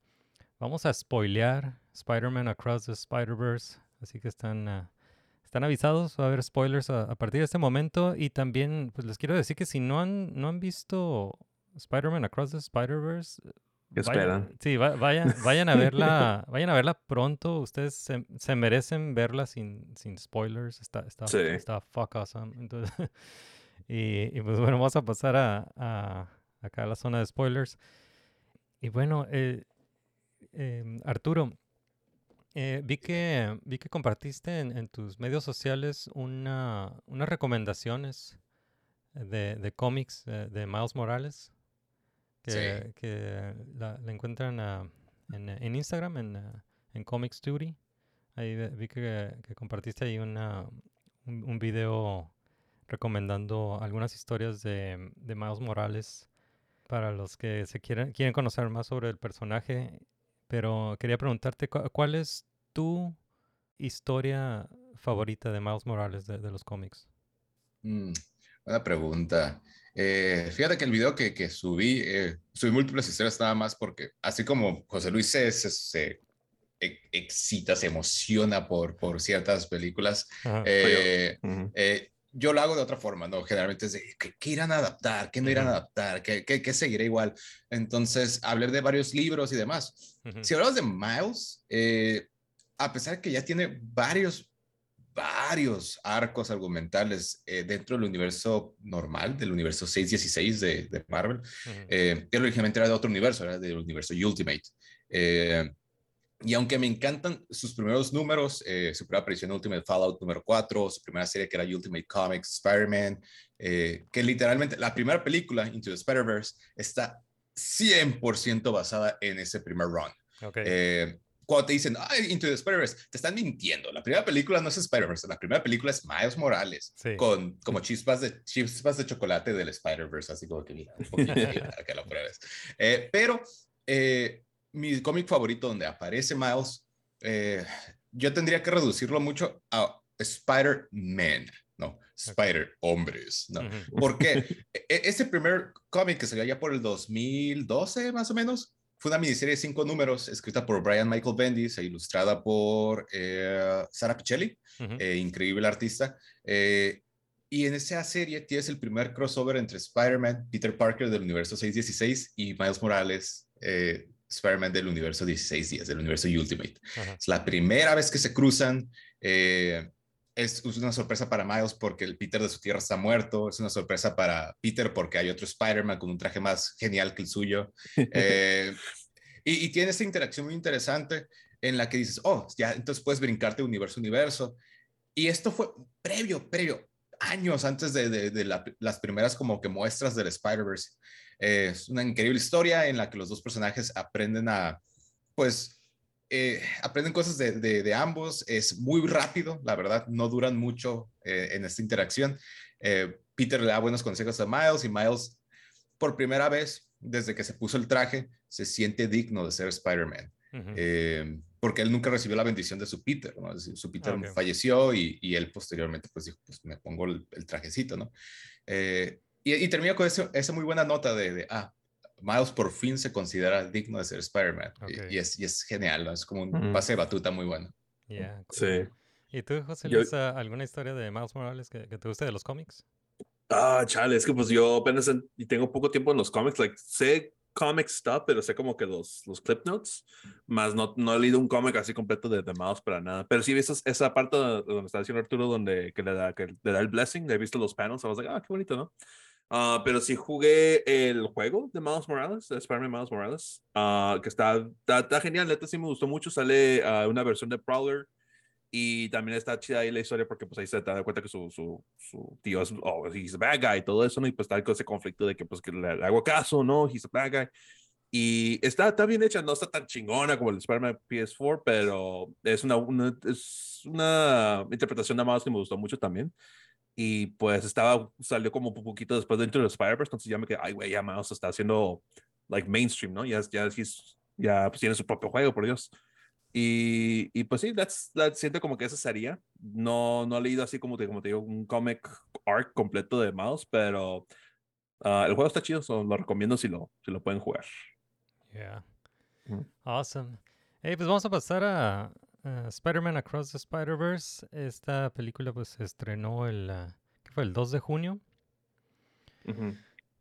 Vamos a spoilear Spider-Man Across the Spider-Verse. Así que están, ah, están avisados. Va a haber spoilers a, a partir de este momento. Y también pues les quiero decir que si no han, no han visto Spider-Man Across the Spider-Verse, ¿Qué vayan- esperan? Sí, va- vayan, vayan a verla, vayan a verla pronto. Ustedes se, se merecen verla sin, sin spoilers. Está, está, Sí. está fuck awesome. Entonces, y, y, pues bueno, vamos a pasar a, a- acá a la zona de spoilers. Y bueno, eh, em, Arturo, eh, vi que vi que compartiste en, en tus medios sociales una, unas recomendaciones de, de cómics eh, de Miles Morales que, Sí. que la, la encuentran ah, en, en Instagram, en, ah, en Comics Duty. Ahí vi que, que compartiste ahí una, un, un video recomendando algunas historias de, de Miles Morales para los que se quieren, quieren conocer más sobre el personaje. Pero quería preguntarte, cu- ¿cuál es tu historia favorita de Miles Morales de, de los cómics? Mm, buena pregunta. Eh, fíjate que el video que, que subí, eh, subí múltiples historias nada más porque así como José Luis se, se, se e- excita, se emociona por, por ciertas películas, Ajá. eh, Ujú. eh, yo lo hago de otra forma, ¿no? Generalmente es de, ¿qué, qué irán a adaptar? ¿Qué no irán a adaptar? ¿Qué, qué, qué seguirá igual? Entonces, hablé de varios libros y demás. Ujú. Si hablamos de Miles, eh, a pesar de que ya tiene varios, varios arcos argumentales eh, dentro del universo normal, del universo 616 de, de Marvel, Ujú. eh, él originalmente era de otro universo, era del universo Ultimate. Eh, y aunque me encantan sus primeros números, eh, su primera aparición en Ultimate Fallout número 4, su primera serie que era Ultimate Comics, Spider-Man, que literalmente la primera película, Into the Spider-Verse, está 100% basada en ese primer run. Ok. Cuando te dicen, ay, Into the Spider-Verse, te están mintiendo. La primera película no es Spider-Verse, la primera película es Miles Morales, Sí. con como chispas de, chispas de chocolate del Spider-Verse, así como que mira, un poquito para que lo pruebes. Eh, pero eh, mi cómic favorito donde aparece Miles, eh, yo tendría que reducirlo mucho a Spider-Man, no, Spider-Hombres, no. Ujú. ¿Por qué? E- Ese primer cómic que salió ya por el 2012, más o menos, fue una miniserie de cinco números escrita por Brian Michael Bendis e ilustrada por eh, Sara Pichelli, eh, increíble artista. Eh, y en esa serie tienes el primer crossover entre Spider-Man, Peter Parker del universo 616 y Miles Morales, eh, Spider-Man del universo 1610, del universo Ultimate. Es la primera vez que se cruzan. eh, es una sorpresa para Miles porque el Peter de su tierra está muerto. Es una sorpresa para Peter porque hay otro Spider-Man con un traje más genial que el suyo. Eh, y, y tiene esta interacción muy interesante en la que dices, oh, ya, entonces puedes brincarte universo universo. Y esto fue previo, previo, años antes de, de- de la- las primeras como que muestras del Spider-Verse. Eh, es una increíble historia en la que los dos personajes aprenden a, pues, eh, aprenden cosas de, de- de ambos. Es muy rápido, la verdad, no duran mucho eh, en esta interacción. Eh, Peter le da buenos consejos a Miles y Miles, por primera vez desde que se puso el traje, se siente digno de ser Spider-Man. Porque él nunca recibió la bendición de su Peter, ¿no? Es decir, Su Peter falleció y, y él posteriormente pues dijo, pues me pongo el, el trajecito, ¿no? Y, y termina con ese- esa muy buena nota de, de, ah, Miles por fin se considera digno de ser Spider-Man. Y- Ok. Y, es, y es genial, ¿no? Es como un Ujú. pase de batuta muy bueno. Yeah, cool. Sí. ¿Y tú, José Yo- Luis, ah, alguna historia de Miles Morales que, que te guste de los cómics? Ah, chale, es que pues yo apenas en- y tengo poco tiempo en los cómics, like, sé comic stuff, pero sé como que los, los clip notes, más no, no he leído un cómic así completo de, de Miles para nada, pero sí he visto esa parte donde, donde está diciendo Arturo, donde que le, da, que le da el blessing, he visto los panels, I was like, ah, qué bonito, ¿no? Ah, pero sí jugué el juego de Miles Morales, de Spider-Man Miles Morales, ah, que está, está, está genial, neta sí me gustó mucho, sale ah, una versión de Prowler, y también está chida ahí la historia porque pues ahí se da cuenta que su, su, su tío es, oh, he's a bad guy y todo eso, ¿no? Y pues está con ese conflicto de que pues que le, le hago caso, ¿no? He's a bad guy. Y está, está bien hecha, no está tan chingona como el Spider-Man PS4, pero es una, una, es una interpretación de Miles que me gustó mucho también. Y pues estaba, salió como un poquito después dentro de Spider-Verse, entonces ya me quedé, ay, güey, ya Miles está haciendo, like, mainstream, ¿no? Ya, ya, he's- ya pues, tiene su propio juego, por Dios. Y, y pues sí, that's, that, siento como que eso sería. No, no he leído así como te, como te digo, un comic arc completo de Miles, pero ah, el juego está chido, so lo recomiendo si lo, si lo pueden jugar. Yeah. Ujú. Awesome. Hey, pues vamos a pasar a, a Spider-Man Across the Spider-Verse. Esta película pues se estrenó el, ah, ¿qué fue? El 2 de junio. Ujú.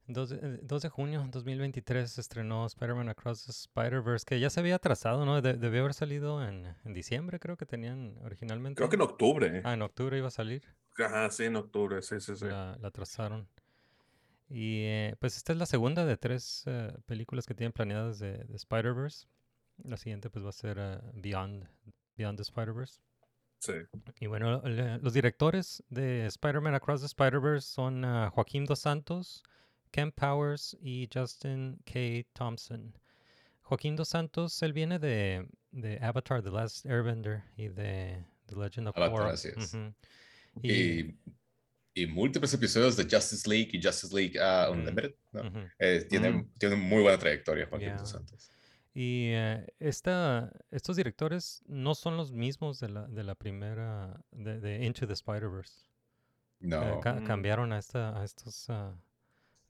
2 de, eh, 2 de junio 2023 se estrenó Spider-Man Across the Spider-Verse, que ya se había atrasado, ¿no? De- debió haber salido en, en diciembre, creo que tenían originalmente. Creo que en octubre. Ah, en octubre iba a salir. Ajá, sí, en octubre, sí, sí, sí. La, la atrasaron. Y eh, pues esta es la segunda de tres eh, películas que tienen planeadas de, de Spider-Verse. La siguiente pues va a ser eh, Beyond, Beyond the Spider-Verse. sí. Y bueno, los directores de Spider-Man Across the Spider-Verse son ah, Joaquín Dos Santos, Ken Powers y Justin K. Thompson. Joaquín Dos Santos, él viene de, de Avatar, The Last Airbender y de The Legend of Avatar, Korra. así es. Y, y múltiples episodios de Justice League y Justice League ah. Unlimited. ¿no? Eh, tiene, tiene muy buena trayectoria, Joaquín Yeah. dos Santos. Y eh, esta, estos directores no son los mismos de la, de la primera, de, de Into the Spider-Verse. Eh, No. ca- Mm. cambiaron a, esta, a estos ah,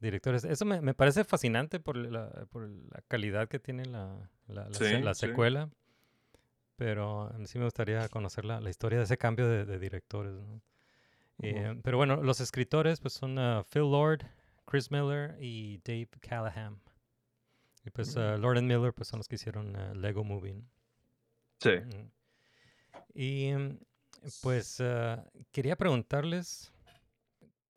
directores. Eso me, me parece fascinante por la, por la calidad que tiene la, la, la se- Sí, la sí. secuela. Pero a mí sí me gustaría conocer la, la historia de ese cambio de, de directores. ¿no? Eh, pero bueno, los escritores pues son ah, Phil Lord, Chris Miller y Dave Callahan. Y pues ah, Lord and Miller pues son los que hicieron ah, Lego Movie. ¿no? Sí. Y mm, pues ah, quería preguntarles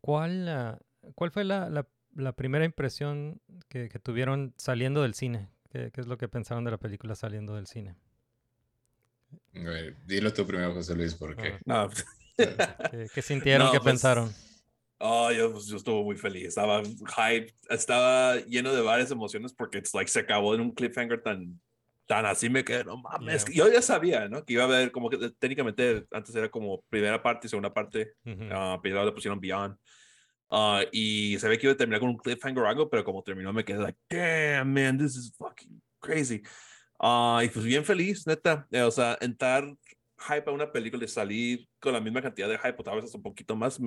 cuál, ah, cuál fue la, la- la primera impresión que, que tuvieron saliendo del cine. ¿Qué, qué es lo que pensaron de la película saliendo del cine? Eh, dilo tú primero, José Luis, porque Ah. No, ¿Qué, qué sintieron? No, ¿Qué pues, pensaron? Oh, yo, pues, yo estuve muy feliz, estaba hype, estaba lleno de varias emociones porque it's like, se acabó en un cliffhanger tan, tan así, me quedé, no mames, Yeah. yo ya sabía, ¿no? Que iba a haber como que técnicamente antes era como primera parte y segunda parte, Ujú. ah, pero le pusieron Beyond. Ah, y se ve que iba a terminar con un cliffhanger o algo, pero como terminó me quedé like, damn, man, this is fucking crazy. Ah, y pues bien feliz, neta. Eh, o sea, entrar hype a una película y salir con la misma cantidad de hype, o tal vez hasta un poquito más,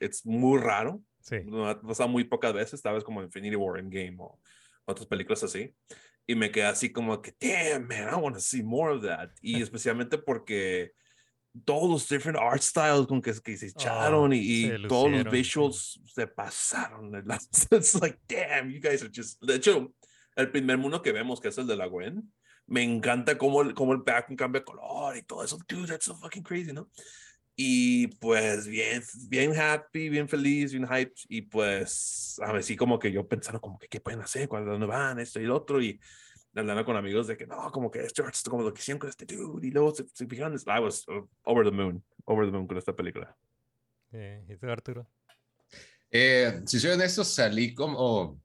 es muy raro. Sí. Ha pasado muy pocas veces, tal vez como Infinity War Endgame o otras películas así. y me quedé así como que, damn, man, I want to see more of that. Y especialmente porque todos los different art styles con que, que se echaron y, y se todos los visuals se pasaron. It's like, damn, you guys are just... De hecho, el primer mundo que vemos, que es el de la Gwen, me encanta cómo el, cómo el background cambia de color y todo eso. Dude, that's so fucking crazy, ¿no? Y pues bien, bien happy, bien feliz, bien hyped. Y pues a ver, sí como que yo pensando como que qué pueden hacer, cuándo dónde van, esto y lo otro. Y andando con amigos de que no, como que esto es como lo que hicieron con este dude. Y luego se, se fijaron, I was uh, over the moon, over the moon con esta película. Sí, ¿Y tú, Arturo? Eh, si soy honesto, salí como.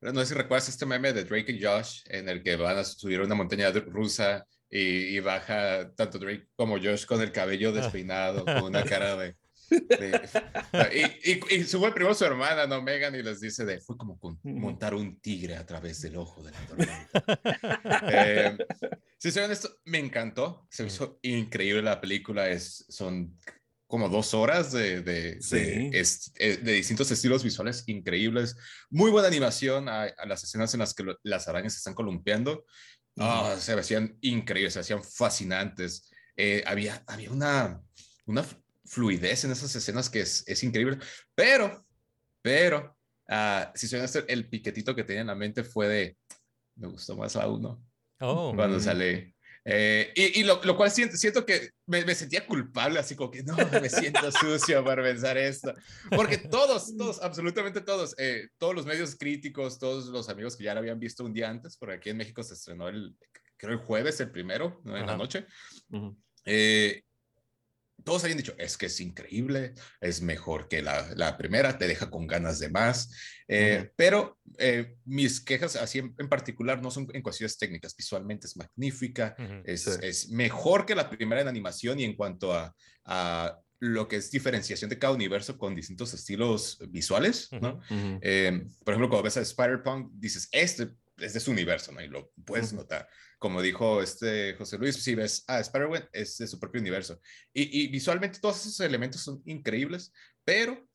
No sé si recuerdas este meme de Drake y Josh, en el que van a subir una montaña rusa y, y baja tanto Drake como Josh con el cabello despeinado, con una cara de. de- y, y, y sube primero su hermana, ¿no? Megan, y les dice de. Fue como con- montar un tigre a través del ojo de la tormenta. Eh, si soy honesto, me encantó. Se me hizo increíble la película. Es, son como dos horas de, de, Sí. de, eh, de distintos estilos visuales increíbles. Muy buena animación a, a las escenas en las que lo- las arañas se están columpiando. Ah, se hacían increíbles, se hacían fascinantes. Eh, había, había una, una fluidez en esas escenas que es, es increíble. Pero, pero, ah, si soy honesto, el piquetito que tenía en la mente fue de, me gustó más la uno Oh, cuando sale. Eh, y, y lo, lo cual siento, siento que me, me sentía culpable, así como que no, me siento sucio por pensar esto. Porque todos, todos, absolutamente todos, eh, todos los medios críticos, todos los amigos que ya la habían visto un día antes, porque aquí en México se estrenó el, creo el jueves, el primero, ¿no? en la Ajá. noche. Ujú. Eh, todos habían dicho, es que es increíble, es mejor que la, la primera, te deja con ganas de más. Eh, Ujú. Pero eh, mis quejas, así en, en particular, no son en cuestiones técnicas. Visualmente es magnífica, ujú. es, Sí. es mejor que la primera en animación y en cuanto a, a lo que es diferenciación de cada universo con distintos estilos visuales, ¿no? Ujú. Eh, por ejemplo, cuando ves a Spider-Punk, dices, este es de su universo, ¿no? Y lo puedes notar. Como dijo este José Luis, si ves a Spider-Man, es de su propio universo. Y, y visualmente todos esos elementos son increíbles, pero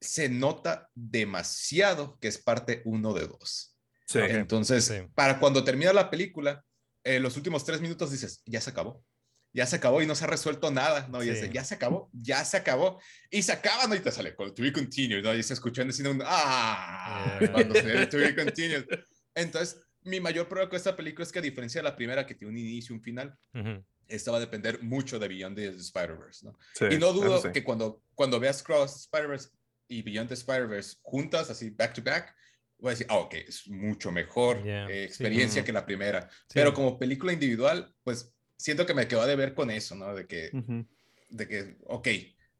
se nota demasiado que es parte uno de dos. Sí. Entonces, sí. para cuando termina la película, eh, los últimos tres minutos dices, ya se acabó. Ya se acabó y no se ha resuelto nada, ¿no? Y es de, Sí. ya se acabó, ya se acabó. Y se acaba, ¿no? Y te sale, to be continued, ¿no? Y se escuchó en el cine un, ¡ah! Yeah. Cuando se to be continued. Entonces, mi mayor problema con esta película es que a diferencia de la primera, que tiene un inicio y un final, Ujú. esta va a depender mucho de Beyond the Spider-Verse, ¿no? Sí, Y no dudo sí. que cuando, cuando veas Cross Spider-Verse y Beyond the Spider-Verse juntas, así back to back, voy a decir, ah, ok, es mucho mejor Yeah, eh, sí. experiencia Ujú. que la primera. Pero como película individual, pues siento que me quedó de ver con eso, ¿no? De que, Ujú. de que ok,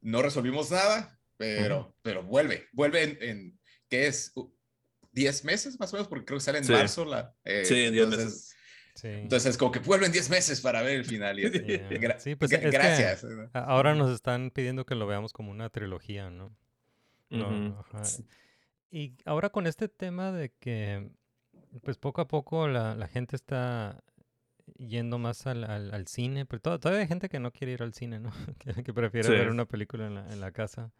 no resolvimos nada, pero, pero vuelve, vuelve en, en ¿qué es? Uh, 10 meses más o menos, porque creo que sale en Sí. marzo la... eh, Sí, en 10 entonces- meses. Sí. Entonces, como que vuelven 10 meses para ver el final. Y, Yeah. gra- Sí, pues gra- gracias. Ahora nos están pidiendo que lo veamos como una trilogía, ¿no? No, Ujú. ajá. Y ahora con este tema de que, pues poco a poco la, la gente está yendo más al, al, al cine, pero to- todavía hay gente que no quiere ir al cine, ¿no? Que, que prefiere Sí. ver una película en la, en la casa.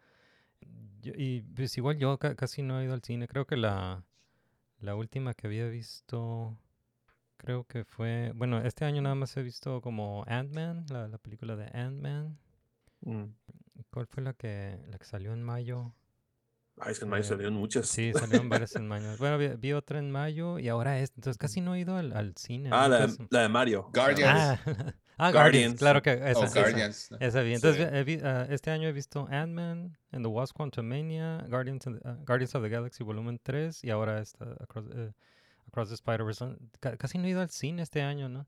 Yo- y pues igual yo ca- casi no he ido al cine. Creo que la, la última que había visto, creo que fue, bueno, este año nada más he visto como Ant-Man, la, la película de Ant-Man. Mm. ¿Cuál fue la que, la que salió en mayo? Ay, es que en mayo Eh, salieron muchas. Sí, salieron varias en mayo. Bueno, vi, vi otra en mayo y ahora es. Entonces casi no he ido al, al cine. Ah, ¿no? la, Entonces- la de Mario. Guardians. ah, ah, Guardians. Guardians. Claro que esa, esa, Guardians. ¿no? esa vi. Entonces, Sí. vi- ah, este año he visto Ant-Man and the Wasp Quantumania, Guardians, of the- ah, Guardians of the Galaxy Volumen 3 y ahora esta Across, eh, Across the Spider-Verse. Ca- Casi no he ido al cine este año, ¿no?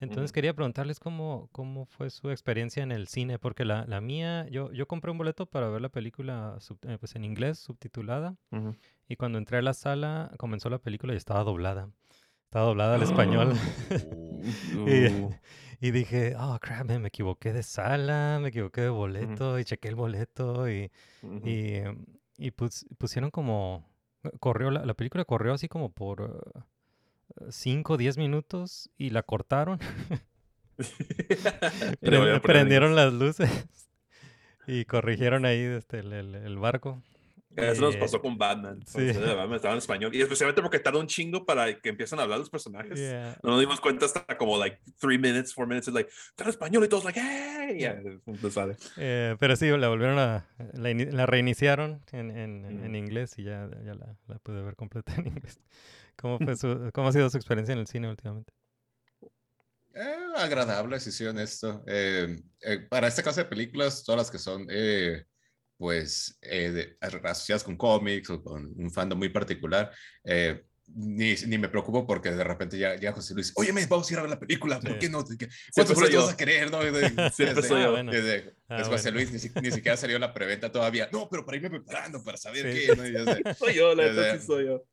Entonces quería preguntarles cómo, cómo fue su experiencia en el cine, porque la, la mía, yo, yo compré un boleto para ver la película sub- eh, pues en inglés, subtitulada, y cuando entré a la sala comenzó la película y estaba doblada. Estaba doblada al español. y, y dije, oh, crap, me equivoqué de sala, me equivoqué de boleto, y chequé el boleto, y, y, y pus- pusieron como, corrió, la, la película corrió así como por 5 o 10 minutos y la cortaron. Prendieron las luces y corrigieron ahí este, el, el- el barco. Eso nos Eh, pasó con Batman. sí. Batman estaba en español. Y especialmente porque tarda un chingo para que empiecen a hablar los personajes. Yeah. No nos dimos cuenta hasta como like three minutes, four minutes. It's like, está en español y todos like, hey. Yeah, sale. Eh, pero sí, la volvieron a. La, la reiniciaron en, en, en Ujú. inglés y ya, ya la, la pude ver completa en inglés. ¿Cómo, fue su, ¿Cómo ha sido su experiencia en el cine últimamente? Eh, agradable, si soy honesto. Eh, eh, para esta clase de películas, todas las que son, eh, pues, eh, de- asociadas con cómics o con un fandom muy particular, eh, ni, ni me preocupo porque de repente ya, ya José Luis, oye, me vamos a ir a ver la película, ¿por Sí. qué no? ¿Qué- Siempre ¿Cuántos boletos vas a querer? No? Siempre desde- soy yo. Bueno. desde- Ah, es José bueno. Luis, ni, ni siquiera salió la preventa todavía. No, pero para irme preparando, para saber Sí. qué. ¿no? Yo Soy yo, la sé. sí soy yo.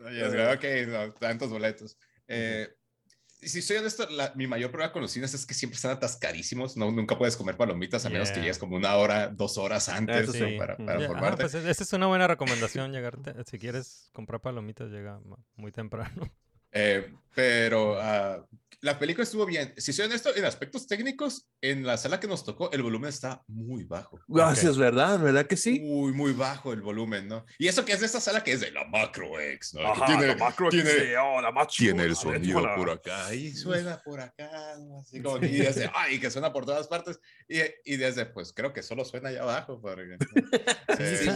Ok, no, tantos boletos. Eh, si soy honesto, la- mi mayor problema con los cines es que siempre están atascadísimos. No, nunca puedes comer palomitas a menos que llegues como una hora, dos horas antes para, para ah, formarte. pues esa es una buena recomendación. Llegarte, si quieres comprar palomitas, llega muy temprano. Eh, pero ah, la película estuvo bien. Si soy honesto, en aspectos técnicos, en la sala que nos tocó, el volumen está muy bajo. Gracias, ¿verdad? ¿Verdad que sí? Muy, muy bajo el volumen, ¿no? Y eso que es de esta sala que es de la Macro X, ¿no? Ajá, tiene, la macro tiene- sí, oh, la tiene el sonido por acá y suena por acá, ¿no? así como y desde, ay, que suena por todas partes y, y desde, pues creo que solo suena allá abajo porque sí.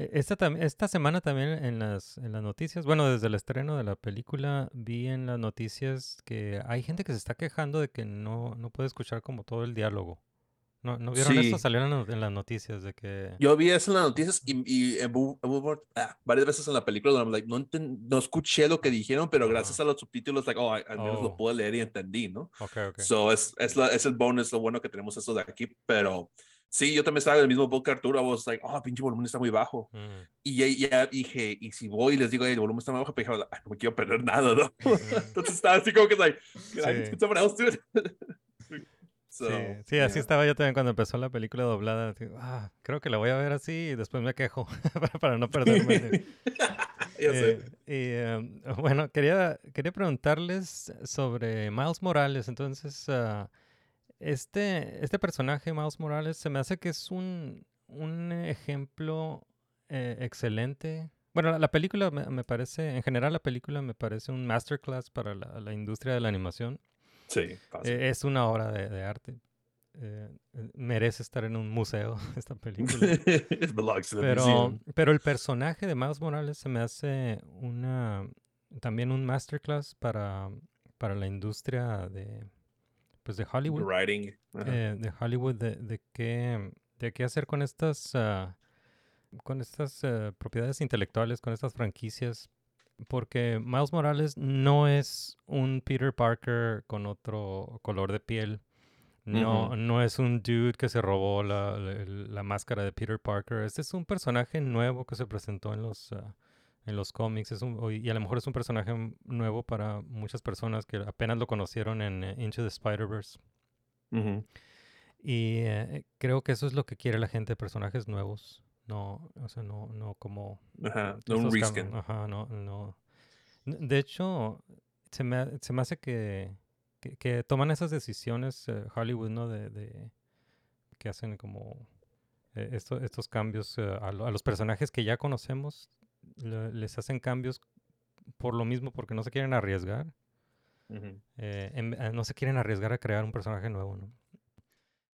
Eh, Esta, esta semana también en las, en las noticias, bueno, desde el estreno de la película, vi en las noticias que hay gente que se está quejando de que no, no puede escuchar como todo el diálogo. ¿No, ¿no vieron Sí. esto? Salió en, en las noticias de que... Yo vi eso en las noticias y, y hubo- hubo, ah, varias veces en la película like, no, no escuché lo que dijeron, pero gracias a los subtítulos, like, oh, al menos Oh. lo puedo leer y entendí, ¿no? Ok, ok. So, es, es, la- es el bonus, lo bueno que tenemos eso de aquí, pero sí, yo también estaba en el mismo book que Arturo, I was like, oh, pinche volumen está muy bajo. Mm, Y ya, ya dije, y si voy y les digo, "Ey, el volumen está muy bajo, pero dije, "Ay, no me quiero perder nada, ¿no? Entonces estaba así como que, like, I Sí. someone else to it? so, sí, sí, así yeah. estaba yo también cuando empezó la película doblada. digo, ah, creo que la voy a ver así y después me quejo para, no perderme. Eh, y em, bueno, quería, quería preguntarles sobre Miles Morales. Entonces, ah, este, este personaje, Miles Morales, se me hace que es un, un ejemplo eh, excelente. Bueno, la, la película me, me parece, en general la película me parece un masterclass para la, la industria de la animación. Sí, fácil. Eh, es una obra de, de arte. Eh, merece estar en un museo esta película. Pero, pero el personaje de Miles Morales se me hace una también un masterclass para, para la industria de pues de Hollywood. Writing. eh, de Hollywood de, de qué de qué hacer con estas ah, con estas eh, propiedades intelectuales, con estas franquicias. Porque Miles Morales no es un Peter Parker con otro color de piel. No, no es un dude que se robó la, la máscara de Peter Parker. Este es un personaje nuevo que se presentó en los, ah, en los cómics. Es un- y a lo mejor es un personaje nuevo para muchas personas que apenas lo conocieron en eh, Into the Spider-Verse. Y eh, creo que eso es lo que quiere la gente, personajes nuevos. No, o sea, no, no como... Ajá, no un reskin. Ajá, no, no. De hecho, se me, se me hace que, que, que toman esas decisiones eh, Hollywood, ¿no? De, de- que hacen como eh, esto- estos cambios a, lo- a los personajes que ya conocemos, le- les hacen cambios por lo mismo, porque no se quieren arriesgar. Eh, en- eh, no se quieren arriesgar a crear un personaje nuevo, ¿no?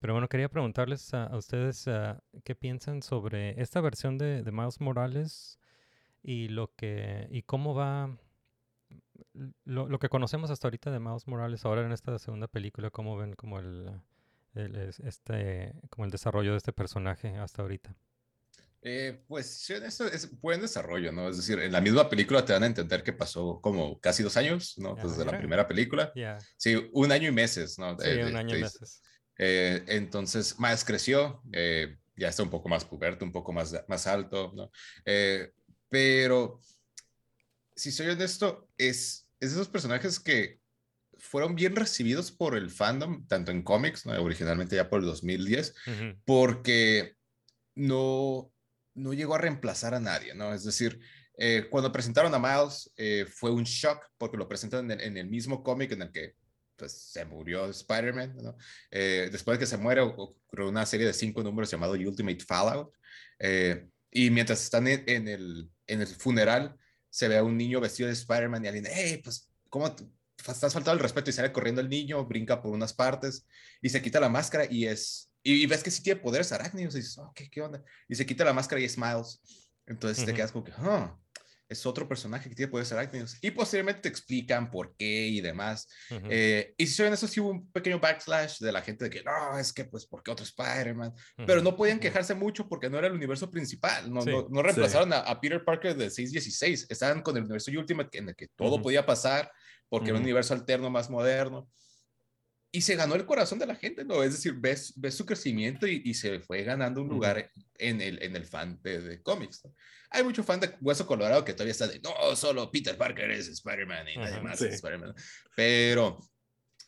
Pero bueno, quería preguntarles a, a ustedes ah, qué piensan sobre esta versión de, de Miles Morales y lo que y cómo va l- lo, lo que conocemos hasta ahorita de Miles Morales ahora en esta segunda película, cómo ven como el, el- es- este como el desarrollo de este personaje hasta ahorita. Eh, pues sí, esto es buen desarrollo, ¿no? Es decir, en la misma película te dan a entender que pasó como casi dos años, ¿no? Ya, Desde la era- primera película. Ya, Sí, un año y meses, ¿no? sí, Eh, un año y meses. Eh, entonces, más creció, eh, ya está un poco más puberto, un poco más, más alto, ¿no? Eh, pero, si soy honesto, es, es de esos personajes que fueron bien recibidos por el fandom, tanto en cómics, ¿no? originalmente ya por el 2010, Ujú, porque no, no llegó a reemplazar a nadie, ¿no? Es decir, eh, cuando presentaron a Miles eh, fue un shock porque lo presentan en, el mismo cómic en el que pues, se murió Spider-Man. Eh, después de que se muere, ocurrió una serie de cinco números llamado Ultimate Fallout, y mientras están en, el, en el funeral, se ve a un niño vestido de Spider-Man y alguien, hey, pues, ¿cómo estás faltando el respeto? Y sale corriendo el niño, brinca por unas partes y se quita la máscara y es, y, y ves que sí tiene poderes arácnidos y dices, oh, ¿qué, qué onda? Y se quita la máscara y es Miles. Entonces te Ujú. quedas como que, ah, es otro personaje que tiene poderes arácnidos. Y posteriormente te explican por qué y demás. Ujú. Eh, y si saben eso, sí hubo un pequeño backslash de la gente de que no, es que pues, ¿por qué otro Spider-Man? Pero no podían quejarse mucho porque no era el universo principal. No, Sí, no, no reemplazaron a, a Peter Parker de 616. Estaban con el universo Ultimate en el que todo podía pasar porque era un universo alterno más moderno. Y se ganó el corazón de la gente, ¿no? Es decir, ves, ves su crecimiento y, y se fue ganando un lugar en el, en el fan de, de cómics. ¿no? Hay mucho fan de Hueso Colorado que todavía está de, no, solo Peter Parker es Spider-Man y nadie más sí. es Spider-Man. Pero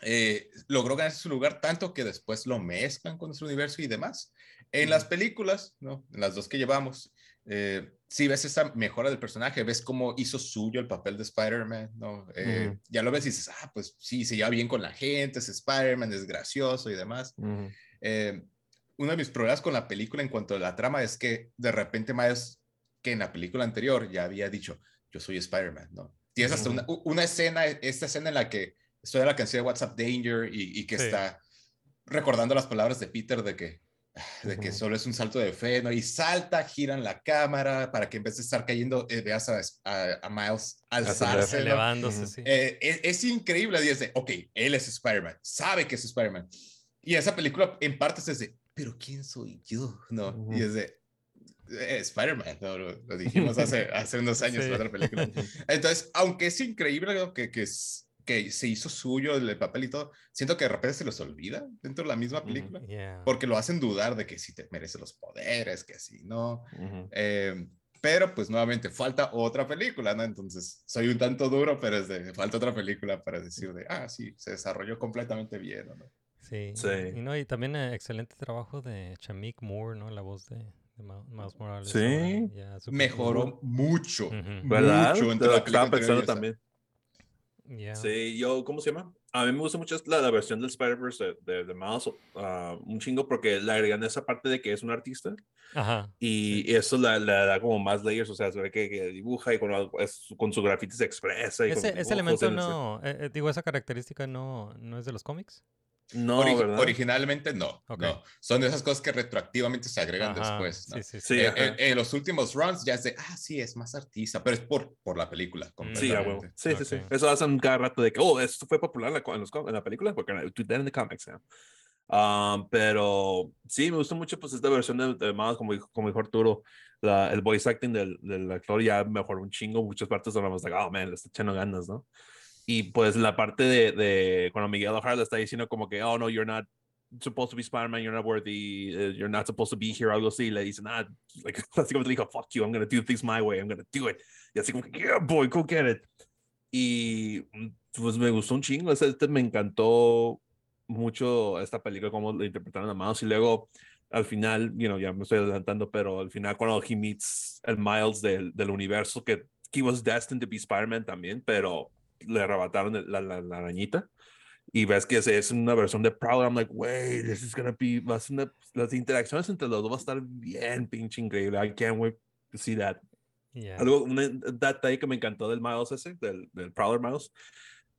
eh, logró ganarse su lugar tanto que después lo mezclan con nuestro universo y demás. En las películas, ¿no? En las dos que llevamos, eh, sí ves esa mejora del personaje, ves cómo hizo suyo el papel de Spider-Man, ¿no? Eh. Ya lo ves y dices, ah, pues sí, se lleva bien con la gente, es Spider-Man, es gracioso y demás. Eh, uno de mis problemas con la película en cuanto a la trama es que de repente Miles, que en la película anterior ya había dicho, yo soy Spider-Man, ¿no? Tienes hasta una, escena, esta escena en la que estoy la canción de WhatsApp Danger y, y que Sí. está recordando las palabras de Peter de que, de que solo es un salto de fe, ¿no? Y salta, giran la cámara para que en vez de estar cayendo, eh, veas a, a- a Miles alzarse, ¿no? Elevándose, Ujú. sí. Eh, es, es increíble. Y es de, ok, él es Spider-Man, sabe que es Spider-Man. Y esa película en parte es de, pero ¿quién soy yo? No, Ujú. y es de, eh, Spider-Man, ¿no? lo, lo dijimos hace, hace unos años Sí. en otra película. Entonces, aunque es increíble ¿no? que, que, es- que se hizo suyo el papel y todo, siento que de repente se los olvida dentro de la misma película. Yeah. Porque lo hacen dudar de que si te merece los poderes, que si no. Ujú. Eh, pero pues nuevamente falta otra película, ¿no? Entonces soy un tanto duro, pero es de, falta otra película para decir de, ah, sí, se desarrolló completamente bien, ¿no? Sí. Sí. Y, no, y también eh, excelente trabajo de Chamik Moore, ¿no? La voz de, de Miles Morales. Sí. ahora, ya, súper Mejoró mucho, Ujú. ¿Verdad? mucho Te entre lo la película estaba pensando también. Yeah. Sí, yo, ¿cómo se llama? A mí me gusta mucho la, la versión del Spider-Verse de, de, de Miles, ah, un chingo, porque le agregan esa parte de que es un artista Ajá. y eso le, le da como más layers, o sea, se ve que, que dibuja y con, es- con su graffiti se expresa. Y con Ese, dibujos ese elemento no, eh, eh, digo, esa característica no, no es de los cómics. No, Ori- ¿verdad? originalmente no, Ok. no. Son de esas cosas que retroactivamente se agregan Ajá, después. ¿no? Sí, sí, sí. Sí, Eh, en, en los últimos runs ya es de, ah, sí, es más artista, pero es por, por la película. Sí, huevo. Sí, sí, sí. Ok. Eso hacen cada rato de que, oh, esto fue popular en la, en los en la película, porque in the comics, yeah. Um, pero sí, me gustó mucho pues esta versión de, de Miles, como, como dijo Arturo, la, el voice acting del, del actor ya mejoró un chingo, muchas partes hablamos de, oh, man, le está echando ganas, ¿no? Y pues la parte de, de cuando Miguel O'Hara le está diciendo como que, oh, no, you're not supposed to be Spider-Man, you're not worthy, uh, you're not supposed to be here, algo así, le dicen, ah, like, básicamente le dijo, fuck you, I'm gonna do things my way, I'm gonna do it. Y así como yeah, boy, go get it. Y mm, pues me gustó un chingo, este, me encantó mucho esta película, cómo lo interpretaron a Miles. Y luego al final, you know, ya me estoy adelantando, pero al final cuando he meets el Miles del, del universo, que he was destined to be Spider-Man también, pero le arrebataron la, la, la arañita. Y ves que es, es una versión de Prowler. I'm like, wait, this is gonna be, va a ser una- las interacciones entre los dos va a estar bien pinche increíble. I can't wait to see that. Yeah. Algo, un detalle que me encantó del Miles ese, del, del Prowler Miles,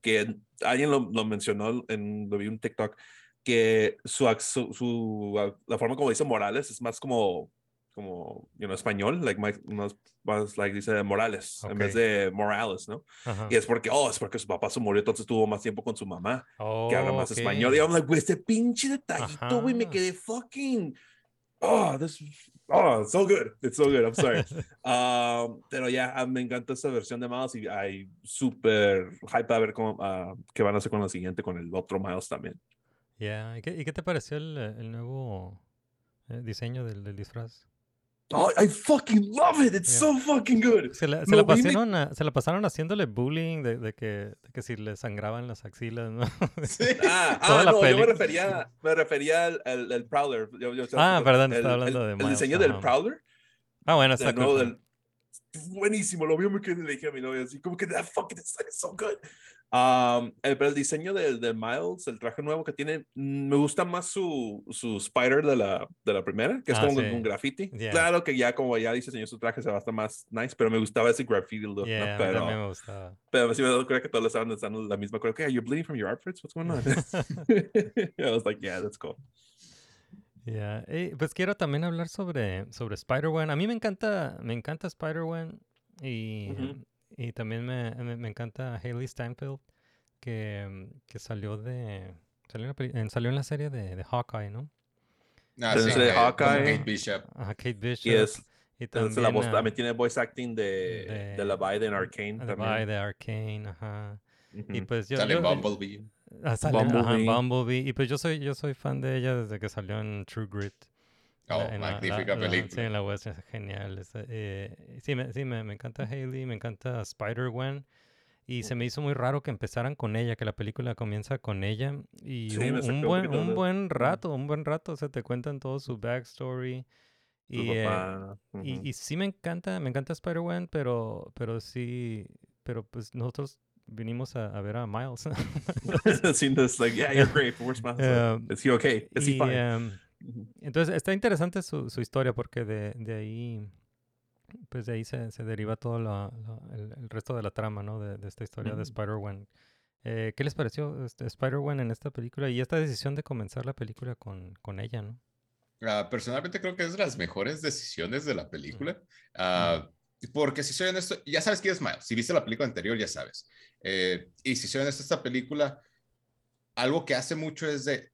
que alguien lo, lo mencionó en, lo vi en un TikTok, que su, su, su- la forma como dice Morales es más como, como, you know, español, like, más, más, más, like, dice Morales, en vez de Morales, ¿no? Ajá. Y es porque, oh, es porque su papá se murió, entonces tuvo más tiempo con su mamá, que habla más Oh, ok. español. Y I'm like, güey, este pinche detallito, güey, me Ajá. quedé fucking, oh, this, oh, it's so good, it's so good, I'm sorry. Um, pero ya ah, me encanta esa versión de Miles y hay súper hype a ver cómo, ah, qué van a hacer con la siguiente, con el otro Miles también. Yeah. ¿Y, qué, y qué te pareció el, el nuevo eh, diseño del, del disfraz? Oh, I fucking love it, it's Yeah. so fucking good. Se la, se la vi, me- pasaron, a- se la pasaron haciéndole bullying de, de que, de que si le sangraban las axilas, ¿no? Sí. Ah, ah no, yo me refería, me refería al, al, al Prowler. Yo- yo- Ah, perdón, el- estaba hablando el- de El Miles, diseño del ajá. Prowler, ah, bueno, está cool. del- buenísimo, lo vi, me quedé, le dije a mi novia así, como que that fucking is like so good. Um, el, el diseño de, de Miles, el traje nuevo que tiene, mm, me gusta más su, su spider de la, de la primera, que es Ah, como sí. un graffiti. Yeah. Claro que ya como ya diseñó su traje se va a estar más nice, pero me gustaba ese graffiti look, ¿no? Yeah, mí pero, me gustaba. pero sí me doy cuenta que todos estaban usando la misma. Creo que, are you bleeding from your outfits? What's going on? I was like, yeah, that's cool. Yeah. eh, pues quiero también hablar sobre, sobre Spider-Man. A mí me encanta, me encanta Spider-Man y, Ujú. Y también me, me, me encanta Haley Steinfeld, que, mm, que salió de salió en, la, salió en la serie de, de Hawkeye, ¿no? Ah, sí, eh, como Hawkeye. Kate Bishop. Ajá, Kate Bishop. Y es, y entonces la voz, ah, también tiene voice acting de, de, de- la Biden en Arcane. The también. De Arcane, ajá. Y pues yo, Sale yo- Bumblebee. ah, sale, ajá, Bumblebee. Bumblebee. Y pues yo soy, yo soy fan de ella desde que salió en True Grit. Oh, la- magnífica la- la- película. sí, en la western, es genial. esa, eh, sí, me, sí me, me encanta Hailey, me encanta Spider-Gwen. Y se me hizo muy raro que empezaran con ella, que la película comienza con ella. Y Sí, un, un buen, un de- buen rato, un buen rato. O sea, te cuentan todo su backstory. Y, eh, papá, y, ujú. y sí me encanta, me encanta Spider-Man, pero, pero sí, pero pues nosotros vinimos a, a ver a Miles. Sí, no, it's like, yeah, you're great, but where's Miles? Um, Is he okay? Is he y, fine? em, Ujú. Entonces está interesante su, su historia porque de, de ahí, pues de ahí se, se deriva todo la- la- el, el resto de la trama, ¿no? De, de esta historia de. Spider-Man. Eh, ¿Qué les pareció este, Spider-Man en esta película y esta decisión de comenzar la película con, con ella, ¿no? Ah, personalmente creo que es de las mejores decisiones de la película. Ah, porque si soy honesto, ya sabes quién es Miles. Si viste la película anterior, ya sabes. Eh, y si soy honesto, esta película, algo que hace mucho es de,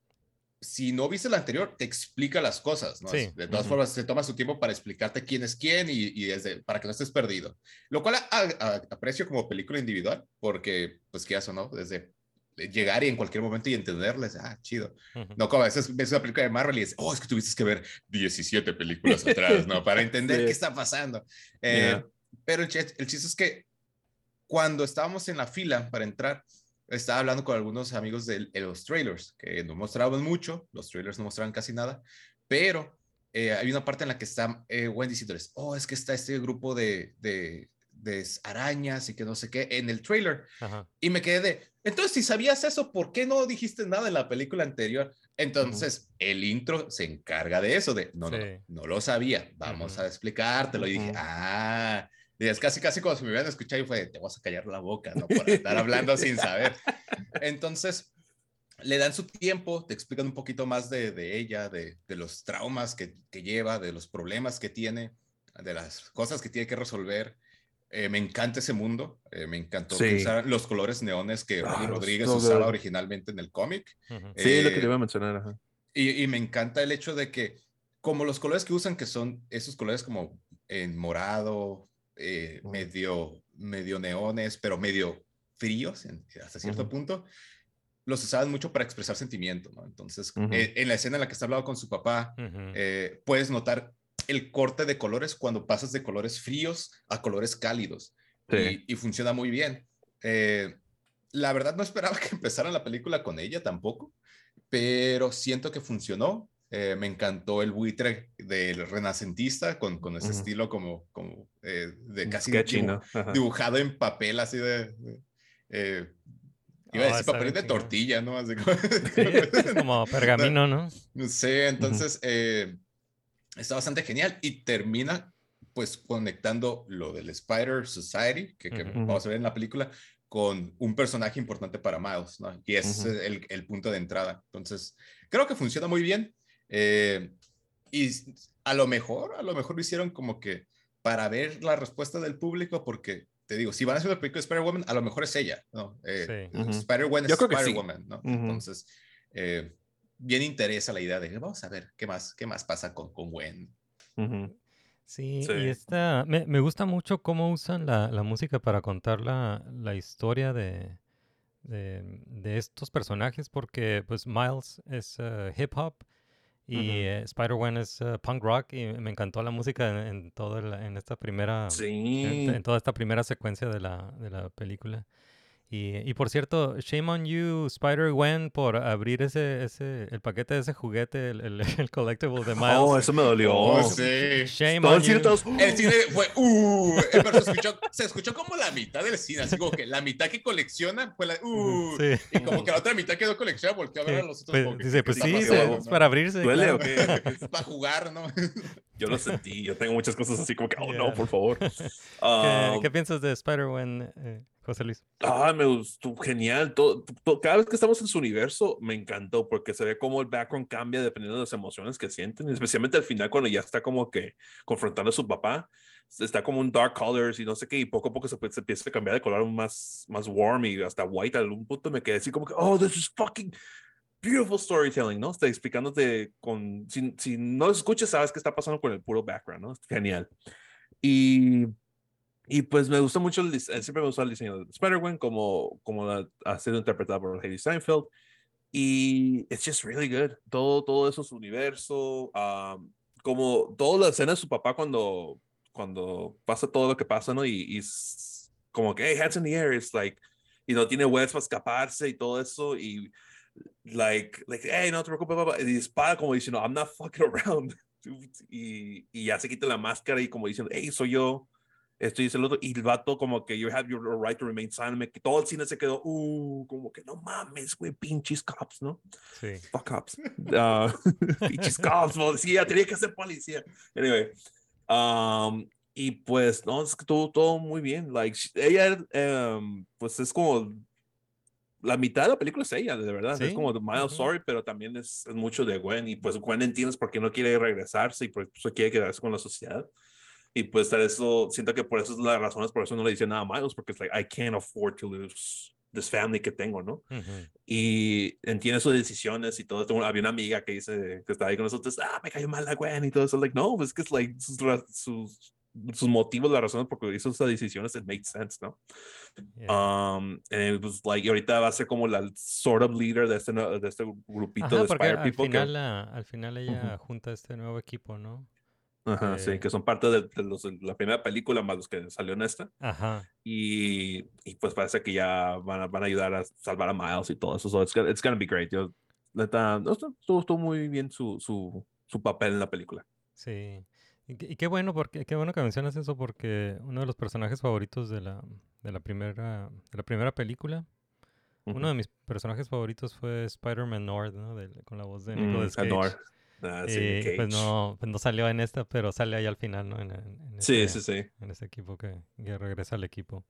si no viste la anterior, te explica las cosas, ¿no? Sí, De todas ujú. formas, se toma su tiempo para explicarte quién es quién y, y desde, para que no estés perdido. Lo cual a- a- aprecio como película individual, porque, pues, qué o no, desde llegar y en cualquier momento y entenderles, ah, chido. Ujú. No, como a veces ves una película de Marvel y dices, oh, es que tuviste que ver 17 películas atrás, ¿no? Para entender Sí. qué está pasando. Eh, Yeah. Pero el, chis- el chiste es que cuando estábamos en la fila para entrar, estaba hablando con algunos amigos de, de los trailers, que no mostraban mucho, los trailers no mostraban casi nada, pero eh, hay una parte en la que está eh, Wendy diciéndoles, oh, es que está este grupo de, de, de arañas y que no sé qué en el trailer. Ajá. Y me quedé de, entonces, si sabías eso, ¿por qué no dijiste nada en la película anterior? Entonces, el intro se encarga de eso, de, no, no, Sí. no, no lo sabía, vamos a explicártelo. Y dije, ah, y es casi, casi como si me hubieran escuchado y fue, te vas a callar la boca, ¿no? Por estar hablando sin saber. Entonces, le dan su tiempo, te explican un poquito más de, de ella, de, de los traumas que, que lleva, de los problemas que tiene, de las cosas que tiene que resolver. Eh, me encanta ese mundo, eh, me encantó que Sí. usaran los colores neones que Ah, los Rodríguez usaba originalmente en el cómic. Ujú. Sí, lo que Eh, te iba a mencionar. ajá. y, y me encanta el hecho de que, como los colores que usan, que son esos colores como en morado, eh, medio, medio neones, pero medio fríos en- hasta cierto punto, los usaban mucho para expresar sentimiento, ¿no? Entonces, eh, en la escena en la que está hablando con su papá, eh, puedes notar el corte de colores cuando pasas de colores fríos a colores cálidos. Sí. Y, y funciona muy bien. Eh, la verdad no esperaba que empezara la película con ella tampoco, pero siento que funcionó. Eh, me encantó el buitre del renacentista con, con ese Ujú. estilo como, como eh, de casi Sketchy, dibu- ¿no? Dibujado en papel así de... de- eh, iba a Oh, decir está papel de tortilla, ¿no? Así como- Sí, como pergamino, ¿no? Sí, entonces eh, está bastante genial y termina pues conectando lo del Spider Society, que, que Ujú. vamos a ver en la película, con un personaje importante para Miles, ¿no? Y ese es el, el punto de entrada. Entonces, creo que funciona muy bien. Eh, y a lo mejor, a lo mejor lo hicieron como que para ver la respuesta del público, porque te digo, si van a hacer una película de Spider-Woman, a lo mejor es ella, ¿no? Eh, Sí. Spider-Woman es Yo creo que sí. Spider-Woman, ¿no? Entonces, eh, bien interesa la idea de vamos a ver qué más, qué más pasa con, con Gwen. Sí. y esta, me, me gusta mucho cómo usan la, la música para contar la, la historia de, de, de estos personajes, porque pues Miles es eh, hip hop y Ujú. eh, Spider-Man es eh, punk rock y me encantó la música en, en todo el- en esta primera, en toda esta primera secuencia de la, de la película. Y, y por cierto, shame on you, Spider-Gwen, por abrir ese, ese, el paquete de ese juguete, el, el, el collectible de Miles. Oh, eso me dolió. Oh, sí. Shame on el cine, you. El cine fue, uh, eh, pero se escuchó, se escuchó como la mitad del cine, así como que la mitad que colecciona fue la, uh, Sí. y como que la otra mitad quedó coleccionada, volteó a ver a los otros. Pues, dice, ¿qué pues sí, es para abrirse. ¿Duele claro. o qué? Es para jugar, ¿no? Yo lo sentí. Yo tengo muchas cosas así como que, oh Yeah. no, por favor. ¿Qué, Ah, qué piensas de Spider-Gwen, eh, José Luis? Ah, me gustó, genial. Todo, todo- cada vez que estamos en su universo, me encantó porque se ve cómo el background cambia dependiendo de las emociones que sienten, especialmente al final cuando ya está como que confrontando a su papá. Está como un dark colors y no sé qué, y poco a poco se, se empieza a cambiar de color más, más warm y hasta white. A algún punto me quedé así como que, oh, this is fucking beautiful storytelling, ¿no? Está explicándote con, si, si no escuchas, sabes qué está pasando con el puro background, ¿no? Genial. Y y pues me gusta mucho, el, eh, siempre me gustó el diseño de Spider-Gwen como, como la, ha sido interpretada por Haley Steinfeld. Y it's just really good. Todo, todo eso, su universo, um, como toda la escena de su papá cuando, cuando pasa todo lo que pasa, ¿no? Y, y como que, hey, hands in the air, it's like, y no tiene webs para escaparse y todo eso. Y like, like, hey, no te preocupes, papá. Y dispara como diciendo, I'm not fucking around. Y, y ya se quita la máscara y como diciendo, hey, soy yo esto y ese otro, y el vato como que you have your right to remain silent, todo el cine se quedó, uh, como que no mames, güey, pinches cops, ¿no? Sí. Fuck cops. Ah, pinches cops, policía, tenía que ser policía. Anyway, um, y pues, no, es que todo, todo muy bien, like, ella, um, pues es como, la mitad de la película es ella, de verdad, es Sí, como de Miles ujú. Story, pero también es, es mucho de Gwen, y pues Gwen entiendes por qué no quiere regresarse y por eso quiere quedarse con la sociedad. Y pues tal eso, siento que por eso es la razón, es por eso no le dice nada a Miles, porque es like, I can't afford to lose this family que tengo, ¿no? Ujú. Y entiende sus decisiones y todo esto. Había una amiga que dice, que estaba ahí con nosotros, ah, me cayó mal la Gwen y todo eso. Like, no, es que es like, sus, sus, sus motivos, las razones por qué hizo esas decisiones, it makes sense, ¿no? Yeah. Um, and it was like, y ahorita va a ser como la sort of leader de este, de este grupito Ajá, de Spire al People. que- final, ah, al final ella junta este nuevo equipo, ¿no? Ajá, sí, eh, que son parte de, de los, de la primera película más los que salió en esta. Ajá. y, y pues parece que ya van a, van a ayudar a salvar a Miles y todo eso. So it's, gonna, it's gonna be great. Yo, neta, estuvo muy bien su, su, su papel en la película. Sí. Y, qué- bueno porque qué bueno que mencionas eso porque uno de los personajes favoritos de la de la primera de la primera película, uno de mis personajes favoritos fue Spider-Man Nord, ¿no? Del- con la voz de Nicolas Cage. Nor. Ah, sí, Y, Cage. pues no, pues no salió en esta, pero sale ahí al final, ¿no? En, en- Sí, sí, sí. en ese equipo que, que regresa al equipo.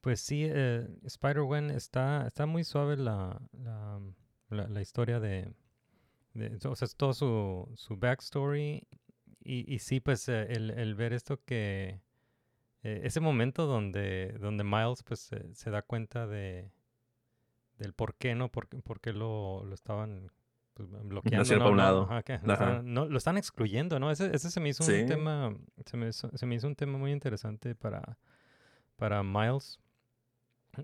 Pues sí, eh, Spider-Gwen está, está muy suave la, la, la- la historia de, de- O sea, es todo su, su backstory. Y, y sí, pues eh, el, el ver esto que... eh, ese momento donde, donde Miles pues se- se da cuenta de del por qué, ¿no? Por, qué- por qué lo, lo estaban pues, bloqueando. ¿no? ajá, que lo, no, están excluyendo, ¿no? Ese, ese se me hizo Sí. un tema, se me, hizo, se me hizo un tema muy interesante para, para Miles.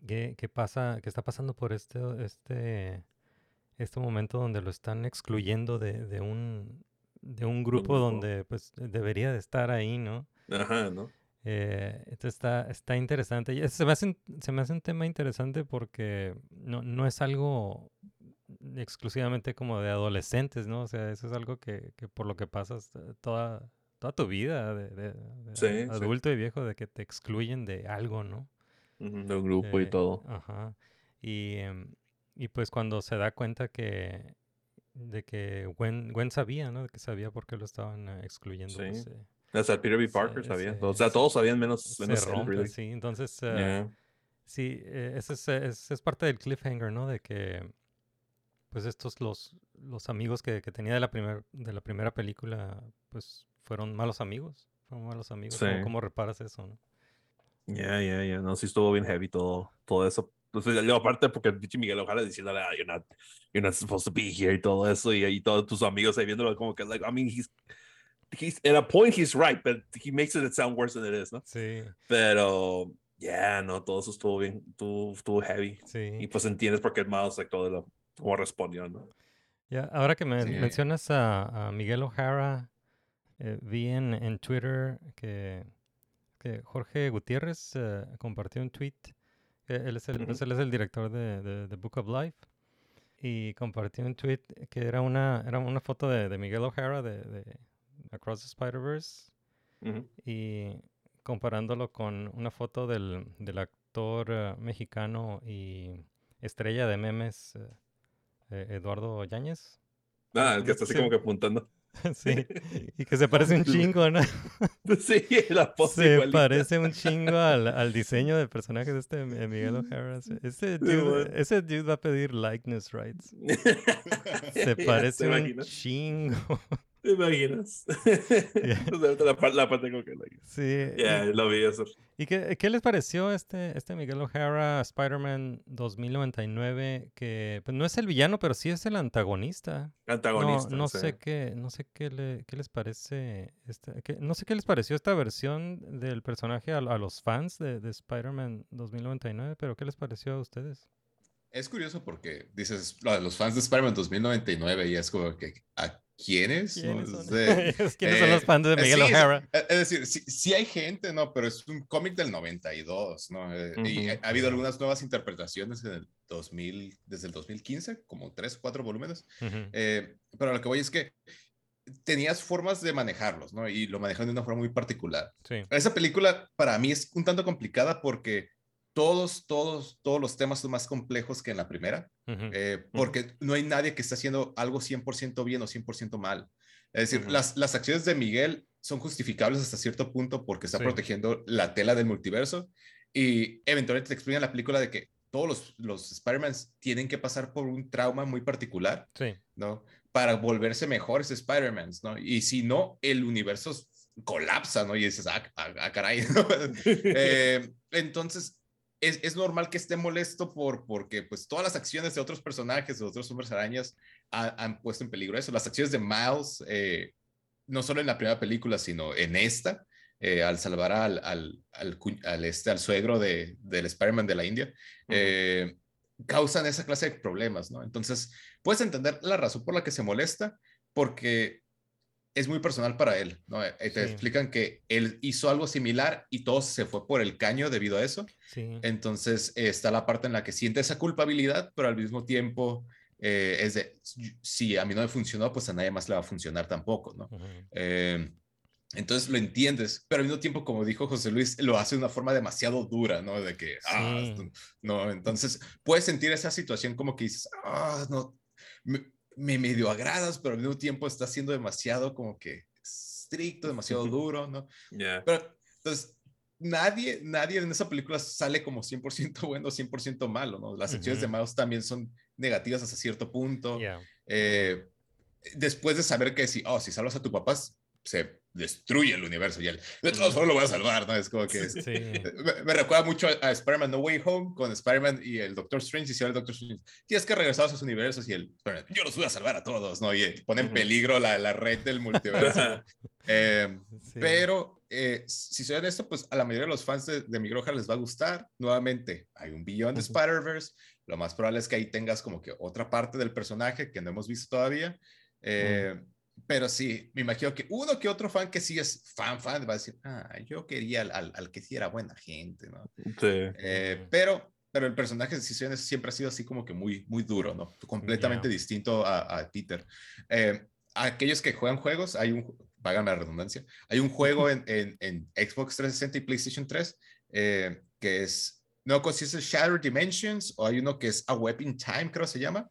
¿Qué, qué pasa, qué está pasando por este, este, este momento donde lo están excluyendo de, de un, de un grupo donde pues debería de estar ahí, ¿no? Ajá, ¿no? Eh, entonces está, está interesante. Y se me, hace, un- se me hace un tema interesante porque no, no es algo exclusivamente como de adolescentes, ¿no? O sea, eso es algo que, que por lo que pasas eh, toda, toda tu vida de, de- de Sí, ad- sí. adulto y viejo, de que te excluyen de algo, ¿no? De un grupo y Eh, todo. Ajá. Y, em, y pues cuando se da cuenta que de que Gwen, Gwen sabía, ¿no? De que sabía por qué lo estaban eh, excluyendo. pues, Sí. eh, Hasta Peter B. se- Parker sabía. se- o sea, todos sabían menos, se menos rompe, really. sí. Entonces, eh, Yeah. sí, eh, ese es, es, es parte del cliffhanger, ¿no? De que, pues estos, los, los amigos que, que tenía de la, primer, de la primera película, pues fueron malos amigos. Fueron malos amigos. ¿Cómo, Sí. cómo reparas eso, no? Yeah, yeah, yeah. No, sí estuvo bien heavy todo, todo eso. Entonces, luego aparte porque el pinche Miguel Ojara diciéndole, ah, you're not, you're not supposed to be here y todo eso, y, y todos tus amigos ahí viéndolo como que, like, I mean, he's, he's, at a point he's right, but he makes it sound worse than it is, ¿no? Sí, Pero, yeah, no, todo eso estuvo bien, estuvo, estuvo heavy. Y sí. pues entiendes por qué el Miles, like, todo lo, cómo respondió, ¿no? Ya, ahora que me Sí. mencionas a, a Miguel O'Hara, eh, vi en, en Twitter que, que Jorge Gutiérrez eh, compartió un tweet Él es el, él es el director de, de, de Book of Life. Y compartió un tweet que era una, era una foto de, de Miguel O'Hara de, Across the Spider-Verse. Y comparándolo con una foto del, del actor eh, mexicano y estrella de memes, eh, eh, Eduardo Yáñez. Ah, el que está así Sí. como que apuntando. sí, y que se parece un chingo, ¿no? Sí, la pose Se igualita. parece un chingo al, al diseño del personaje de este Mi- Miguel O'Hara. Ese dude, ese dude va a pedir likeness rights. Se parece ¿te un chingo. ¿Te imaginas? Ahorita la, la parte como que like, Sí. Ya, y- lo vi eso. ¿Y qué, qué les pareció este, este Miguel O'Hara Spider-Man 2099? Que pues, no es el villano, pero sí es el antagonista. No, Antagonista. no sí. sé qué, no sé qué, le- qué les parece, este, qué- no sé qué les pareció esta versión del personaje a, a los fans de, de Spider-Man 2099, pero ¿qué les pareció a ustedes? Es curioso porque dices, los fans de Spider-Man 2099 y es como que, ¿a quiénes? ¿no? ¿Quiénes son, Es de- ¿Quiénes son eh, los fans de eh, Miguel sí, es- O'Hara? eh, Es decir, sí, sí hay gente, ¿no? Pero es un cómic del 92, ¿no? Eh, Y Ujú. ha habido algunas nuevas interpretaciones en el 2000, desde el 2015, como tres, cuatro volúmenes. Ujú. Eh, pero lo que voy es que tenías formas de manejarlos, ¿no? Y lo manejaron de una forma muy particular. Sí. Esa película para mí es un tanto complicada porque todos, todos, todos los temas son más complejos que en la primera, Ujú. eh, porque no hay nadie que esté haciendo algo 100% bien o 100% mal. Es decir, Ujú. las, las acciones de Miguel son justificables hasta cierto punto porque está Sí. protegiendo la tela del multiverso y eventualmente te explican en la película de que todos los, los Spider-Mans tienen que pasar por un trauma muy particular Sí. ¿no? Para volverse mejores Spider-Mans, ¿no? Y si no, el universo colapsa, ¿no? Y dices, ah, ah, ah, caray, ¿no? Eh, entonces, es, es normal que esté molesto por, porque pues todas las acciones de otros personajes, de otros hombres arañas, ha- han puesto en peligro eso. Las acciones de Miles, eh, no solo en la primera película, sino en esta, eh, al salvar al, al, al este, al suegro de, del Spider-Man de la India, eh, causan esa clase de problemas, ¿no? Entonces, puedes entender la razón por la que se molesta, porque es muy personal para él, ¿no? Eh, Te Sí. explican que él hizo algo similar y todo se fue por el caño debido a eso. Sí. Entonces, eh, está la parte en la que siente esa culpabilidad, pero al mismo tiempo eh, es de, si a mí no me funcionó, pues a nadie más le va a funcionar tampoco, ¿no? Ujú. Eh, entonces lo entiendes, pero al mismo tiempo, como dijo José Luis, lo hace de una forma demasiado dura, ¿no? De que, ah, Sí. no, entonces puedes sentir esa situación como que dices, ah, no, me, me medio agradas, pero al mismo tiempo está siendo demasiado como que estricto, demasiado duro, ¿no? Pero, entonces, nadie, nadie en esa película sale como 100% bueno, 100% malo, ¿no? Las acciones de. Miles también son negativas hasta cierto punto eh, después de saber que si, oh, si salvas a tu papá, se destruye el universo y él, de todos modos lo voy a salvar, ¿no? Es como que... es- Sí. me, me recuerda mucho a, a Spider-Man No Way Home con Spider-Man y el Doctor Strange. Y si ahora el Doctor Strange, tienes que regresar a sus universos y el yo los voy a salvar a todos, ¿no? Y eh, pone en peligro la, la red del multiverso. Eh, Sí. pero, eh, si soy honesto, pues a la mayoría de los fans de, de O'Hara les va a gustar. Nuevamente, hay un billón de. Spider-Verse. Lo más probable es que ahí tengas como que otra parte del personaje que no hemos visto todavía. Eh, Pero sí, me imagino que uno que otro fan que sí es fan, fan, va a decir, ah, yo quería al, al, al que sí era buena gente, ¿no? Sí. Eh, pero, pero el personaje de Decisiones siempre ha sido así como que muy, muy duro, ¿no? Completamente Ya. distinto a, a Peter. Eh, aquellos que juegan juegos, hay un, págame la redundancia, hay un juego en, en, en Xbox 360 y PlayStation 3 eh, que es, no sé si es el Shattered Dimensions o hay uno que es A Web in Time, creo se llama,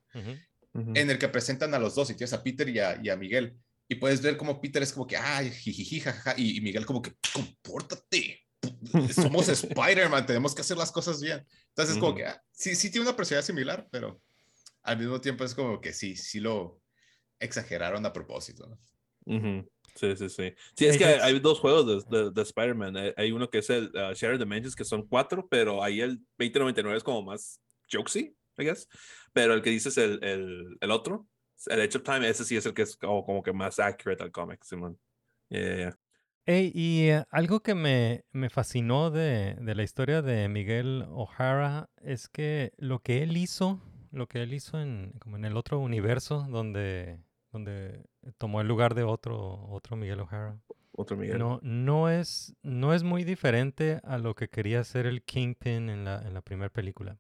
Ujú. en el que presentan a los dos, y tienes a Peter y a, y a Miguel. Y puedes ver como Peter es como que, ay, jijiji, jajaja, y, y Miguel como que, compórtate, somos Spider-Man, tenemos que hacer las cosas bien. Entonces es como que, ah, sí, sí tiene una personalidad similar, pero al mismo tiempo es como que sí, sí lo exageraron a propósito, ¿no? Ujú. Sí, sí, sí. Sí, es que hay, hay dos juegos de, de, de Spider-Man. Hay, hay uno que es el uh, Shattered Dimensions, que son cuatro, pero ahí el 2099 es como más jokesy, I guess. Pero el que dices el, el, el otro, el Edge of Time, ese sí es el que es como, como que más accurate al cómic, Simón. Yeah, yeah, yeah. Ey, y eh, algo que me, me fascinó de, de la historia de Miguel O'Hara es que lo que él hizo, lo que él hizo en, como en el otro universo donde, donde tomó el lugar de otro, otro Miguel O'Hara. otro Miguel. No, no es, no es muy diferente a lo que quería hacer el Kingpin en la, en la primera película.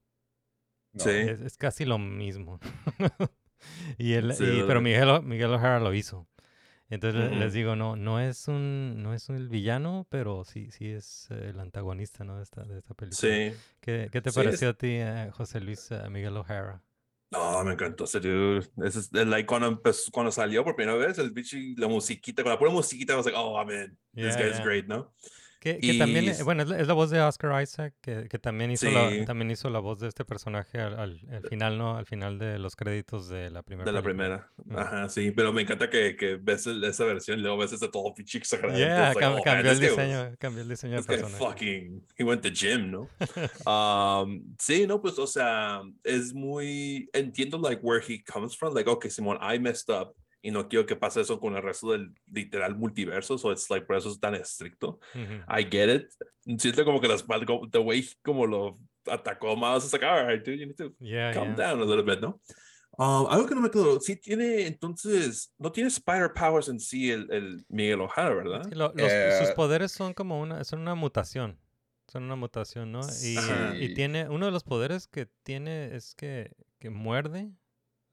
No, Sí. Es, es casi lo mismo. y el, Sí, y- pero Miguel, Miguel O'Hara lo hizo. Entonces le- Ujú. les digo, no, no es un, no es el villano, pero sí, sí es eh, el antagonista, ¿no? De esta, de esta película. Sí. ¿Qué, qué te Sí, es- pareció a ti, eh, José Luis, a Miguel O'Hara? No, me encantó ese dude. Ese es like, cuando, empezó, cuando salió por primera vez, el bicho la musiquita, con la pura musiquita, I was like, oh, man, this Yeah, guy's yeah. great, ¿no? Que, que también, Y eh, bueno, es la, es la voz de Oscar Isaac, que, que también, hizo la, Sí. también hizo la voz de este personaje al, al- al final, ¿no? Al final de los créditos de la primera De la película. primera. Ajá, sí. Pero me encanta que, que ves el- esa versión y luego ves ese todo pinche exagerado. Yeah, like, cam- oh, man, cambió el was- diseño, cambió el diseño del personaje. fucking, he went to gym, ¿no? um, sí, no, pues, o sea, es muy, entiendo, like, where he comes from, like, okay, Simón, I messed up, y no quiero que pase eso con el resto del literal multiverso, so it's like, por eso es tan estricto. Ujú. I get it. Siento como que las, the way como lo atacó más, it's like, all right, dude, you need to Yeah, calm yeah. down a little bit, ¿no? Um, algo que no me quedó, sí tiene, entonces, no tiene spider powers en sí el, el Miguel O'Hara, ¿verdad? Es que lo- los- sus Eh, poderes son como una, son una mutación. Son una mutación, ¿no? Y, Ajá. y tiene, uno de los poderes que tiene es que, que muerde.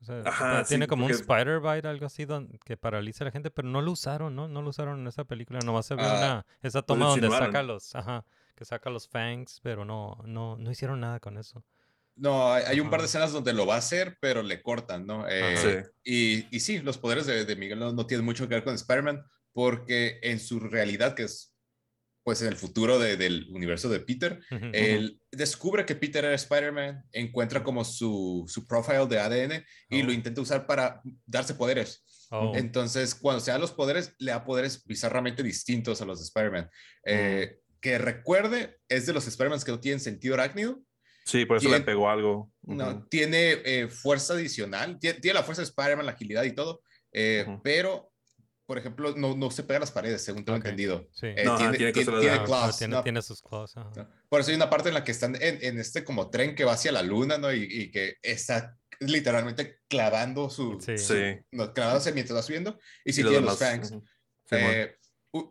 O sea, Ajá, pa- tiene sí, como un spider bite, algo así, don- que paraliza a la gente, pero no lo usaron, ¿no? No lo usaron en esa película. Nomás se vio Ah, una, esa toma donde saca los, ajá, que saca los fangs, pero no, no, no hicieron nada con eso. No, hay, hay un par de escenas donde lo va a hacer, pero le cortan, ¿no? Eh, Sí. y, y sí, los poderes de, de Miguel no, no tienen mucho que ver con Spider-Man, porque en su realidad, que es pues en el futuro de- del universo de Peter, él descubre que Peter era Spider-Man, encuentra como su, su profile de ADN y lo Oh. intenta usar para darse poderes. Oh, Entonces, cuando se da los poderes, le da poderes bizarramente distintos a los de Spider-Man. Eh, Que recuerde, es de los Spider-Man que no tienen sentido arácnido. Sí, por eso le pegó algo. No, tiene eh, fuerza adicional, tiene, tiene la fuerza de Spider-Man, la agilidad y todo, eh, pero, por ejemplo, no, no se pega a las paredes, según tengo Ok. entendido. sí. Eh, No, ajá, tiene, tiene tiene- tiene claws, tiene, ¿no? tiene sus claws. Por eso hay una parte en la que están en, en este como tren que va hacia la luna, ¿no? Y, y que está literalmente clavando su, Sí. su- Sí. no, clavándose mientras va subiendo, y si tiene los fangs. ujú. Simón. Eh,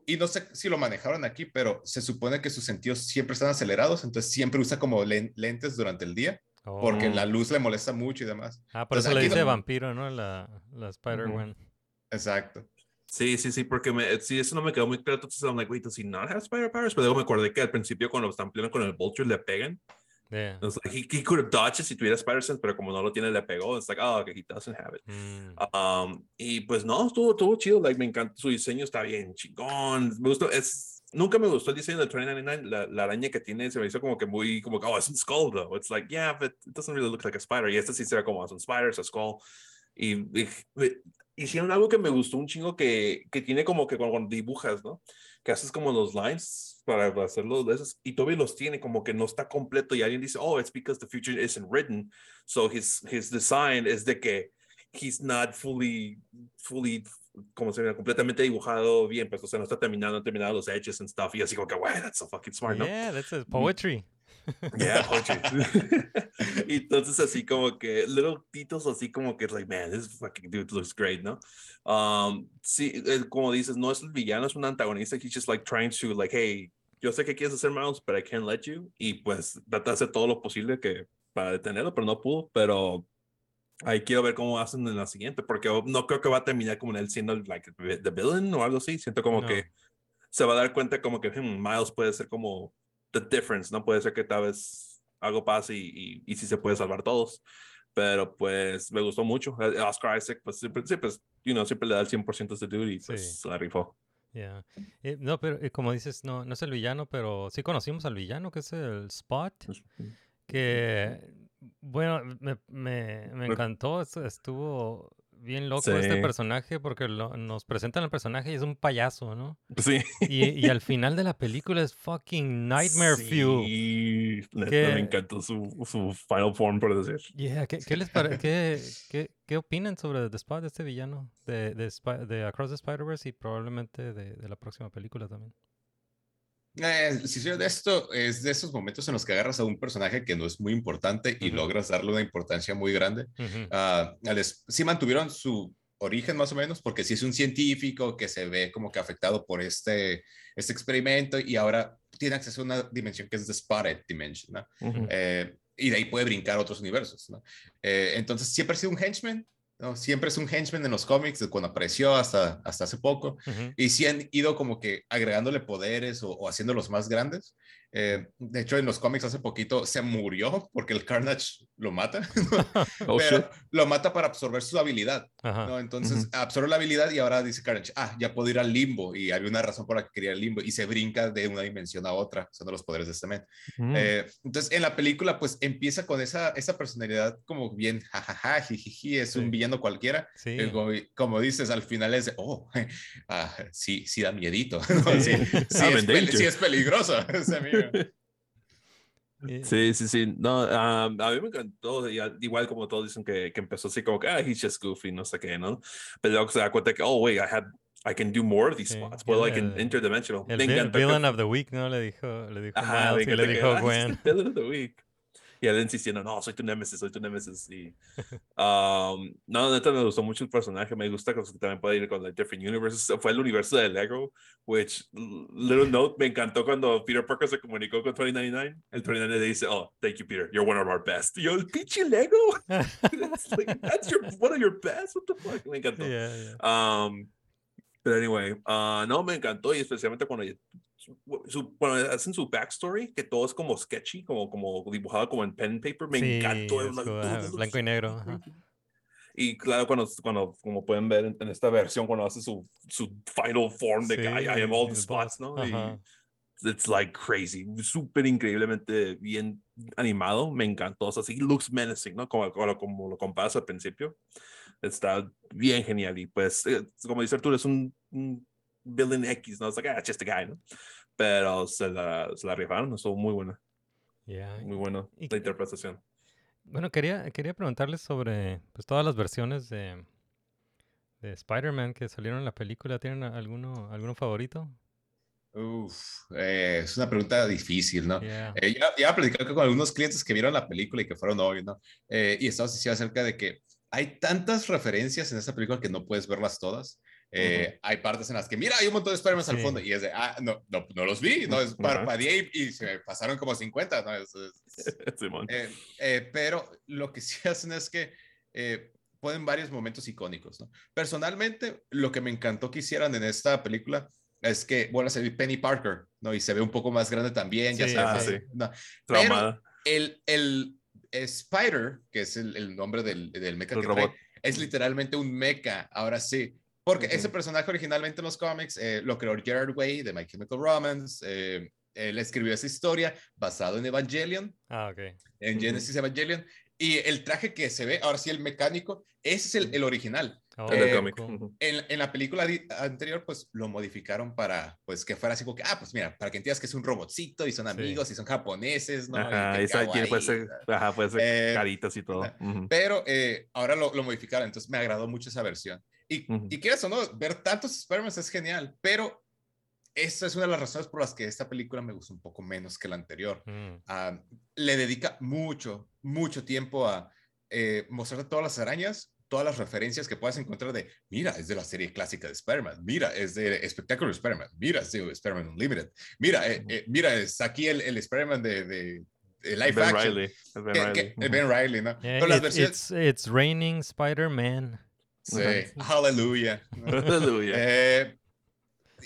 y no sé si lo manejaron aquí, pero se supone que sus sentidos siempre están acelerados, entonces siempre usa como len- lentes durante el día, porque Oh. la luz le molesta mucho y demás. Ah, por Entonces, eso le dice no- vampiro, ¿no? La, la Spider-Man. Exacto. Sí, sí, sí, porque me, sí, eso no me quedó muy claro. Entonces, I'm like, wait, does he not have spider powers? Pero luego me acordé que al principio, cuando están peleando con el Vulture, le pegan. Yeah. It's like, he, he could have dodged it si tuviera spider sense, pero como no lo tiene, le pegó. It's like, oh, okay, he doesn't have it. Mm. Um, y pues no, estuvo, estuvo chido. Like, me encanta su diseño, está bien chingón. Me gustó. Es, nunca me gustó el diseño de 2099. La, la araña que tiene se me hizo como que muy, como que, oh, es un skull, though. It's like, yeah, but it doesn't really look like a spider. Y este sí se ve como es un spider, es a skull. Y, y- hicieron algo que me gustó un chingo que, que tiene como que cuando, dibujas, ¿no? Que haces como los lines para hacerlos de esos y todavía los tiene como que no está completo y alguien dice, oh, it's because the future isn't written. So his, his design es de que he's not fully, fully, como se llama, completamente dibujado bien, pues, o sea, no está terminado, no terminado los edges and stuff. Y así como que, wow, that's so fucking smart, ¿no? Yeah, that's a poetry. Yeah, y entonces así como que little titos así como que like man this fucking dude looks great no um sí como dices no es el villano es un antagonista he's just like trying to like hey yo sé que quieres hacer Miles but I can't let you. Y pues trata de hacer todo lo posible que para detenerlo pero no pudo pero ahí quiero ver cómo hacen en la siguiente porque no creo que va a terminar como él siendo like the villain o algo así. Siento como No. que se va a dar cuenta como que hmm, Miles puede ser como the difference, ¿no? Puede ser que tal vez algo pase y, y, y sí se puede salvar todos. Pero pues me gustó mucho. Oscar Isaac, pues siempre, siempre, you know, siempre le da el 100% a ese dude y pues Sí. la rifó. Yeah. Eh, no, pero eh, como dices, no, no es el villano, pero sí conocimos al villano, que es el Spot, que, bueno, me, me, me encantó, estu- estuvo bien loco este Sí. personaje porque lo- nos presentan al personaje y es un payaso, ¿no? Sí. Y, y al final de la película es fucking Nightmare Fuel. Sí, Que- me encantó su, su final form, por decir. Yeah, ¿qué, qué les pare- qué, qué, qué opinan sobre The Spot, este villano de, de, de Across the Spider-Verse y probablemente de, de la próxima película también? Eh, si soy de esto, es de esos momentos en los que agarras a un personaje que no es muy importante y Ujú. logras darle una importancia muy grande. Ujú. Ah, al es- sí mantuvieron su origen más o menos, porque sí es un científico que se ve como que afectado por este, este experimento y ahora tiene acceso a una dimensión que es the Spotted Dimension, ¿no? Ujú. Eh, y de ahí puede brincar a otros universos, ¿no? Eh, entonces siempre ha sido un henchman, ¿no? Siempre es un henchman en los cómics, de cuando apareció hasta, hasta hace poco. Y sí han ido como que agregándole poderes o, o haciéndolos más grandes. Eh, de hecho, en los cómics hace poquito se murió porque el Carnage lo mata. Oh, pero lo mata para absorber su habilidad. ¿no? Entonces absorbe la habilidad y ahora dice Carnage, ah, ya puedo ir al limbo. Y había una razón por la que quería el limbo. Y se brinca de una dimensión a otra, usando los poderes de este men. Mm. Eh, entonces, en la película, pues empieza con esa, esa personalidad como bien, jajaja, jijiji, es un Sí. villano cualquiera. Sí. Como, como dices, al final es de, oh, ah, sí, sí da miedito. ¿no? Sí, sí, I'm es, es peligroso Sí, sí, sí. No, um, a mí me encantó. Igual como todos dicen que, que empezó así como que, ah, he's just goofy, no sé qué, ¿no? Pero luego se da cuenta que, oh, wait, I had, I can do more of these Sí, spots. Like, el- interdimensional. El Me vi- encantó que- villain of the week, ¿no? Le dijo, le dijo Ajá, Miles y le dijo "Ah, Gwen. villain of the week. Y él insistiendo, no, soy tu nemesis, soy tu nemesis. Y, um, no, neta, me gustó mucho el personaje. Me gusta que también puede ir con like, different universes. Fue el universo de Lego, which, little note, me encantó cuando Peter Parker se comunicó con 2099. El 2099 le dice, oh, thank you, Peter. You're one of our best. Y yo, el pinche Lego. That's, like, that's your, one of your best. What the fuck? Me encantó. Yeah, yeah. Um, pero anyway, ah, no, me encantó y especialmente cuando, su- cuando hacen su backstory, que todo es como sketchy, como, como dibujado como en pen and paper, me Sí, encantó. es I'm like, como, "Dude, ajá, this looks blanco y negro, ajá. creepy". Y claro, cuando, cuando, como pueden ver en, en esta versión, cuando hace su, su final form de que I, I have all the Sí, spots, ¿no? Y it's like crazy, súper increíblemente bien animado, me encantó, o sea, sí looks menacing, ¿no? Como, como, como lo comparas al principio, está bien genial y pues, eh, como dice Arturo, es un, un villain X, ¿no? Es like, ah, just a guy, ¿no? Pero se la, se la rifaron, estuvo muy buena, Yeah. muy buena Y- la interpretación. Bueno, quería, quería preguntarles sobre pues, todas las versiones de, de Spider-Man que salieron en la película. ¿Tienen alguno, alguno favorito? Uf, eh, es una pregunta difícil, ¿no? Yeah. Eh, ya, ya platicé con algunos clientes que vieron la película y que fueron hoy, ¿no? Eh, y estábamos diciendo acerca de que hay tantas referencias en esta película que no puedes verlas todas. Eh, Hay partes en las que, mira, hay un montón de Spider-Man al Sí. fondo y es de, ah, no, no, no los vi, no, es parpadeé y, y se me pasaron como 50, ¿no? Es- es- eh, eh, pero lo que sí hacen es que eh, ponen varios momentos icónicos, ¿no? Personalmente, lo que me encantó que hicieran en esta película es que vuelve a salir Penny Parker, ¿no? Y se ve un poco más grande también, ya Sí, se ve ah, sí. no. Traumada. El, el Spider, que es el, el nombre del, del mecha El que robot. trae, es literalmente un mecha, ahora sí. Porque Ujú. ese personaje originalmente en los cómics eh, lo creó Gerard Way de My Chemical Romance. eh, él escribió esa historia basado en Evangelion, Ah, ok. en. Genesis Evangelion. Y el traje que se ve, ahora sí, el mecánico, ese es el, el original. Oh, Eh, cool. En, en la película anterior, pues lo modificaron para, pues que fuera así como que, ah, pues mira, para que entiendas que es un robotcito y son Sí. amigos y son japoneses, ¿no? Y Ajá, que esa puede ser, ¿no? ajá, puede ser Eh, caritas y todo. Ujú. Pero eh, ahora lo, lo modificaron, entonces me agradó mucho esa versión. Y, Ujú. y quieras o no, ver tantos Spider-Man es genial, pero esa es una de las razones por las que esta película me gusta un poco menos que la anterior. Mm, Ah, le dedica mucho, mucho tiempo a eh, mostrarte todas las arañas, todas las referencias que puedas encontrar de, mira, es de la serie clásica de Spider-Man, mira, es de Espectáculo de Spider-Man, mira, es de Spider-Man Unlimited, mira, eh, eh, mira, es aquí el, el Spider-Man de, de, live Ben action. Riley. Ben que- Riley. que-. Ben Riley, ¿no? Yeah, las it's, versiones- it's, it's raining Spider-Man. Sí, aleluya. Aleluya. Eh,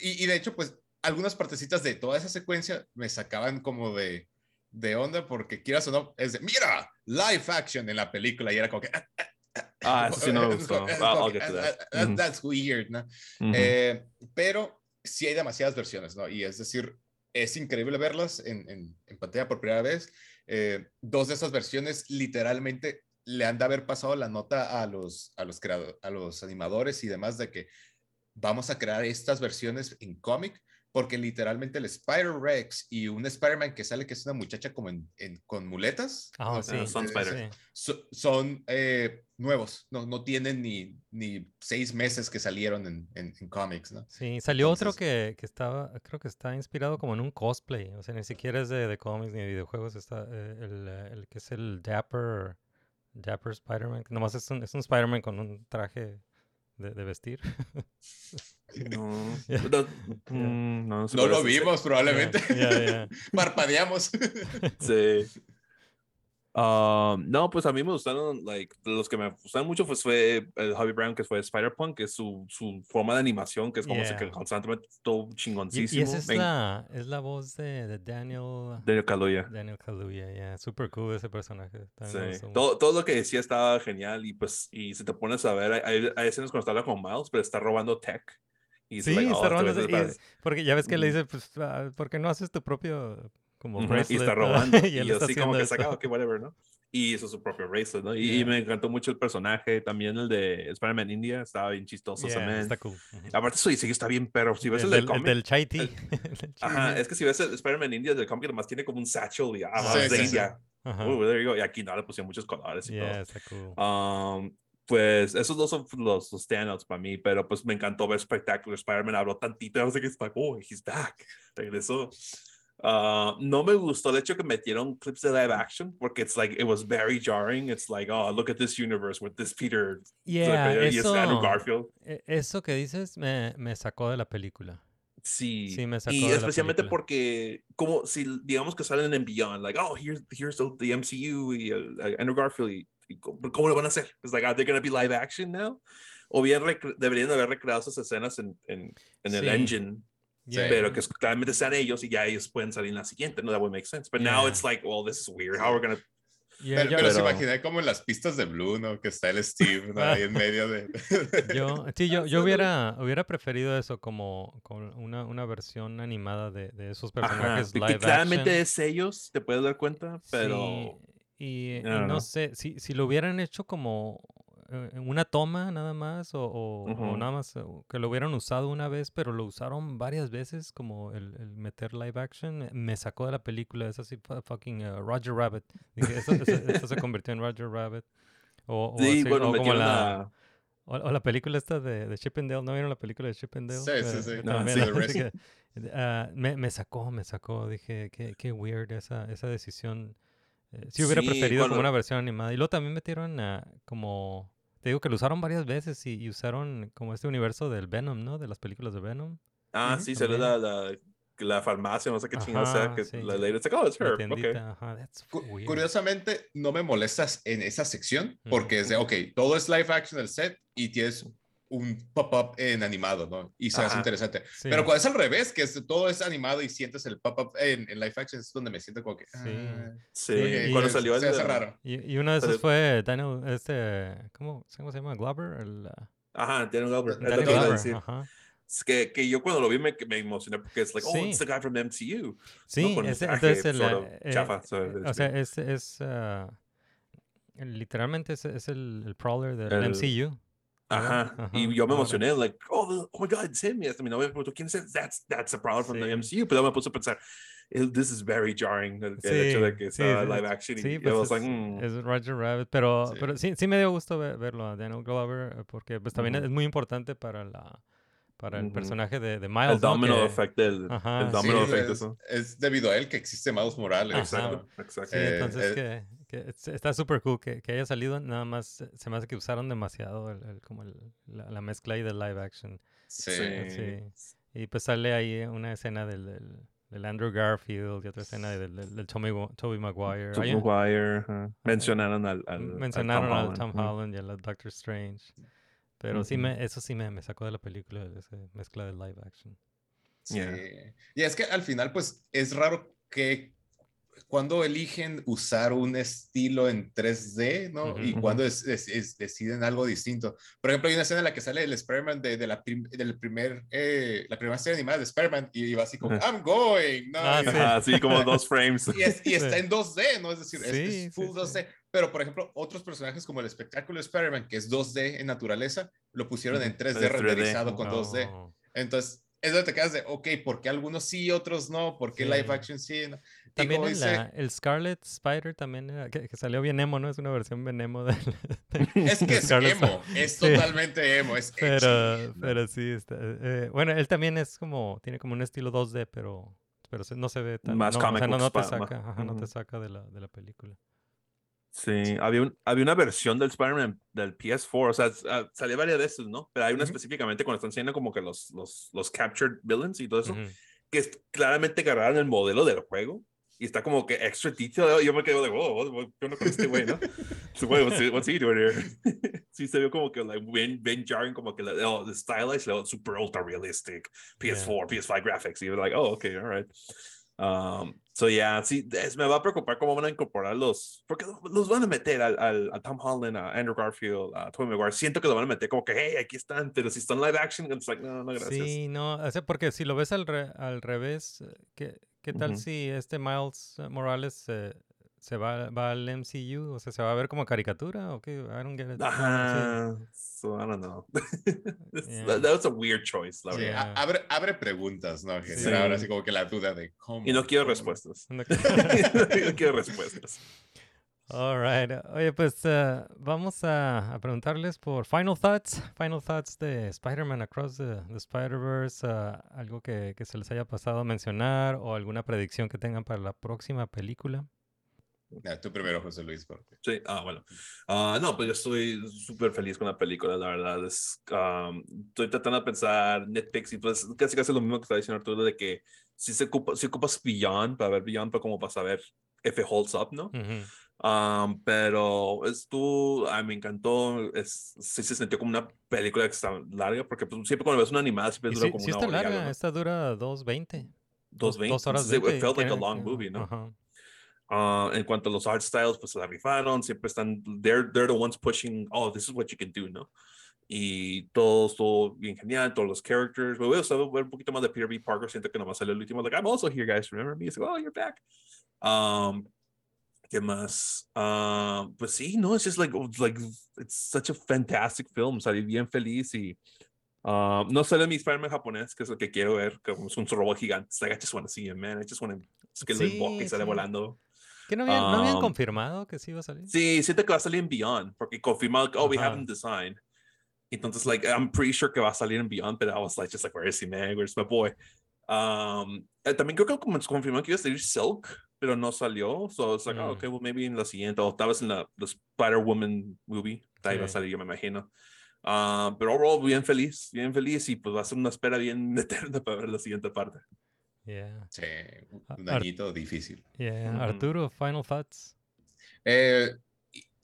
y, y de hecho, pues algunas partecitas de toda esa secuencia me sacaban como de, de onda porque quieras o no, es de, mira, live action en la película y era como que... ah, Ah, eso sí no me es gustó. I'll- get to ah, that. ah. That's weird, ¿no? Ujú. Eh, pero sí hay demasiadas versiones, ¿no? Y es decir, es increíble verlas en, en, en pantalla por primera vez. Eh, dos de esas versiones literalmente le han de haber pasado la nota a los, a los, creado- a los animadores y demás de que vamos a crear estas versiones en cómic porque literalmente el Spider-Rex y un Spider-Man que sale que es una muchacha como en, en- con muletas. Ah, sí. Son Eh, so- son eh, nuevos, no, no tienen ni, ni seis meses que salieron en, en, en cómics, ¿no? Sí, salió otro que, que estaba, creo que está inspirado como en un cosplay, o sea, ni siquiera es de, de cómics ni de videojuegos, está eh, el, el que es el Dapper, Dapper Spider-Man, que nomás es un, es un Spider-Man con un traje de, de vestir. No, Yeah. no, mm, no, No lo vimos probablemente. Ya, ya. Parpadeamos. Sí. Um, no, pues a mí me gustaron, like, los que me gustaron mucho pues fue el Hobby Brown, que fue Spider-Punk, que es su, su forma de animación, que es como se Yeah. que constantemente todo Y, chingoncísimo. y esa es la, es la voz de, de Daniel, de Kaluuya. Daniel Kaluuya, ya. Super cool ese personaje. Sí. Todo, todo lo que decía estaba genial y pues, y si te pones a ver, hay, hay- escenas cuando está con Miles, pero está robando tech. Y Sí, like, oh, está robando. y es- porque ya ves que le Ujú. dice, pues, ah, ¿por qué no haces tu propio como Ujú, Y bracelet? está robando. y y está así como haciendo que eso. saca, ok, whatever, ¿no? Y hizo su propio bracelet, ¿no? Y, y Yeah. me encantó mucho el personaje. También el de Spider-Man India estaba bien chistoso Yeah, también. está cool. Ujú. Aparte, su diseño está bien, pero si ves el, el, del del, el cómic. del chai tea. el- Ajá, es que si ves el Spider-Man India del cómic, además tiene como un satchel y ah, Sí, de sí, sí. India. Ajá. Uy, there you go. Y aquí no le pusieron muchos colores y Yeah, está cool. todo. Um, pues esos dos son los, los standouts para mí, pero pues me encantó ver Spectacular Spider-Man. Habló tantito. I was like, it's like, oh, he's back. Regresó. Uh, no me gustó el hecho que metieron clips de live action porque it's like it was very jarring. It's like, oh, look at this universe with this Peter Yeah, y es Andrew eso, Garfield. eso que dices me, me sacó de la película. Sí, Sí, me sacó y de la especialmente película. porque como si digamos que salen en Beyond, like, oh, here's, here's the, the MCU y el- el Andrew Garfield y, y ¿cómo lo van a hacer? It's like, are they gonna be live action now? O bien deberían haber recreado esas escenas en, en, en el Sí. engine, Yeah. pero que claramente sean ellos y ya ellos pueden salir en la siguiente, no, that would make sense. But now Yeah. it's like, well, this is weird. How are we gonna Yeah, Pero, yo, pero se imaginé como en las pistas de Blue, ¿no? Que está el Steve ¿no? ahí en medio de. yo, sí, yo, yo hubiera, hubiera preferido eso como, como una, una versión animada de, de esos Ajá, personajes que- que live claramente action. es ellos, te puedes dar cuenta, pero Sí, y, y no sé, si, si lo hubieran hecho como en una toma nada más o, o- o Ujú. nada más eh, que lo hubieran usado una vez, pero lo usaron varias veces como el, el meter live action, eh, me sacó de la película, es así fu- fucking eh, Roger Rabbit. Dije, esto se convirtió en Roger Rabbit. O, o sí, así- bueno, o como la, a... o, o la película esta de, de Chip and Dale, ¿no vieron la película de Chip and Dale? Sí, sí, Eh, sí. eh, No, también, sí. así The que, ah, me, me sacó, me sacó, dije, qué, qué weird esa, esa decisión. Eh, sí hubiera Sí, preferido como una versión animada. Y luego también metieron a, como, te digo que lo usaron varias veces y, y usaron como este universo del Venom, ¿no? De las películas de Venom. Ah, sí, sale la, la, la farmacia, no sé qué chingada sea, que sí. la it's like, oh, it's her, tiendita, okay. ajá, that's Cu- weird. Curiosamente, no me molestas en esa sección porque es de, ok, todo es live action del set y tienes un pop-up en animado, ¿no? Y se hace Ajá. interesante. Sí. Pero cuando es al revés, que es, todo es animado y sientes el pop-up en, en live action, es donde me siento como que... Sí. ah, Sí, y cuando es- salió el se hace raro. Y, y uno de esos Pero- fue Daniel, este, ¿cómo, cómo se llama? Glover. El, ah, Ajá, Daniel Glover. es a Glover, decir. ajá. Es que, que yo cuando lo vi me, me emocioné porque es like, oh, Sí. it's the guy from the MCU. Sí, ese- traje entonces el, eh, chafa, so eh, o sea, good. es, es ah, el- literalmente es, es el, el Prowler del El- MCU. Ajá. Ajá, Y yo me emocioné, like, oh, the- oh my God, it's him. Y hasta mi novia me preguntó, ¿quién es él? That's, that's a problem from the Sí. MCU. Pero me puse a pensar, "Eh, this is very jarring, el, el hecho de que sí, está sí, live action. sí, y pues es, like, mm. es Roger Rabbit, pero Sí. pero sí, sí me dio gusto ve- verlo a Daniel Glover eh, porque pues también Ujú. es muy importante para la para el personaje de, de Miles, el ¿no? domino Que- effect del Ajá, el domino Sí, effect. es, eso. es debido a él que existe Miles Morales. Ajá. ¿no? Exacto, exacto. Sí, Eh, entonces eh, que, que es- está súper cool que, que haya salido, nada más eh, se me hace que usaron demasiado el, el- como el- la, la mezcla ahí del live action. Sí. Sí. Sí. Y pues sale ahí una escena del, del, del Andrew Garfield y otra escena del, del, del Tommy, Wa- Tobey Maguire. Tom un- Maguire, ajá. Mencionaron al, al- al mencionaron al Tom, Ujú. Holland y al Doctor Strange. Pero sí me, eso sí me, me sacó de la película, esa mezcla de live action. Sí. Yeah. Y es que al final, pues, es raro que cuando eligen usar un estilo en 3D, ¿no? Ujú, y ujú. cuando es- es- es- deciden algo distinto. Por ejemplo, hay una escena en la que sale el Spider-Man de, de la, prim- del primer, eh, la primera serie animada de Spider-Man y va así como. I'm going, ¿no? Ah, Y- sí. Ajá, sí, como dos frames. Y, es- y está Sí. en 2D, ¿no? Es decir, es- es, Sí, sí, full sí. 2D. Pero, por ejemplo, otros personajes como el espectáculo de Spider-Man, que es 2D en naturaleza, lo pusieron en 3D, Es 3D, renderizado con 2D. Oh. Entonces, es donde te quedas de, ok, ¿por qué algunos sí, otros no? ¿Por qué Sí. live action sí? no? También el, dice, la- el Scarlet Spider también, era- que, que salió bien emo, ¿no? Es una versión bien emo del... es que de es Scarlet emo, es Sí. totalmente emo, es Pero, edgy, ¿no? pero sí, está, eh, bueno, él también es como, tiene como un estilo 2D, pero, pero no se ve tan... Más no, o comic sea, no, te saca, ajá, no te saca de la, de la película. Sí, había, un- había una versión del Spider-Man del PS4, o sea, ah, salía varias veces, ¿no? Pero hay una Ujú. específicamente cuando están enseñando como que los, los, los captured villains y todo eso, Ujú. que es, claramente agarraron el modelo del juego y está como que extra detail. Yo me quedo de, wow, what- ¿qué onda con este güey, no? So, güey, what's, he- what's he doing here? sí, se vio como que, like, bien jarring, como que, like, oh, the stylized, like, super ultra realistic, PS4, PS5 graphics. Y you're like, oh, okay, all right. Um, so yeah, sí, es- me va a preocupar cómo van a incorporar los, porque los van a meter al, al- a Tom Holland, a Andrew Garfield, a Tobey Maguire. Siento que lo van a meter como que, hey, aquí están, pero si están live action, it's like, no, no, gracias. Sí, no, porque si lo ves al, re- al revés, eh, ¿qué, qué tal si este Miles eh, Morales eh, se va, va al MCU? O sea, ¿se va a ver como caricatura o qué? I don't get it. Sí. Ajá. So I don't know. Yeah. that, that was a weird choice, la Sí, verdad. abre, abre preguntas, ¿no? Sí. ahora así como que la duda de cómo. Y no quiero cómo. respuestas. No- no quiero respuestas. All right. Oye, pues eh, vamos a, a preguntarles por final thoughts. Final thoughts de Spider-Man Across the, the Spider-Verse. ah, algo que, que se les haya pasado a mencionar o alguna predicción que tengan para la próxima película. Ah, tú primero, José Luis. porque- Sí, ah, bueno. Ah, no, pues yo estoy súper feliz con la película, la verdad. Es, um, estoy tratando de pensar nitpicks y pues casi casi lo mismo que está diciendo Arturo de que si se ocupa, si ocupas Beyond para ver Beyond, pero como para saber if it holds up, ¿no? Ujú. Um, pero estuvo, a mí me encantó, es, sí se sintió como una película que está larga, porque pues, siempre cuando ves una animada siempre dura sí, como sí una está hora y larga. algo, ¿no? Esta dura 2.20. Dos veinte. Dos horas Entonces, it 20. felt like a long movie, ¿no? Ajá. Ah, en cuanto a los art styles, pues se la rifaron, siempre están, they're, they're the ones pushing, oh, this is what you can do, ¿no? Y todo, todo bien genial, todos los characters. Me voy a ver un poquito más de Peter B. Parker, siento que nomás salió el último, like, I'm also here, guys, remember me? It's like, oh, you're back. Um, ¿Qué más? Ah, pues sí, no, it's just like, like, it's such a fantastic film, salí bien feliz y ah, no sale mi Spider-Man japonés, que es lo que quiero ver, como es un robot gigante. Like, I just want to see him, man, I just want to que le Sí, invoque y sale sí. volando. ¿Que no habían, no habían Um, confirmado que sí iba a salir? Sí, siento que va a salir en Beyond, porque confirmado, que, oh, we have Ajá. him designed. Entonces, like, I'm pretty sure que va a salir en Beyond, pero I was like, just like, where is he, man? Where's my boy? Um, eh, también creo que confirmó que iba a salir Silk, pero no salió. So it's like, oh, Mm. okay, well, maybe en la siguiente, o tal vez en la, the Spider-Woman movie, ahí va a Sí. salir, yo me imagino. Ah, pero overall, bien feliz, bien feliz, y pues va a ser una espera bien eterna para ver la siguiente parte. Yeah. Sí, un un Ar- añito difícil. Yeah. Ujú. Arturo, final thoughts. Eh,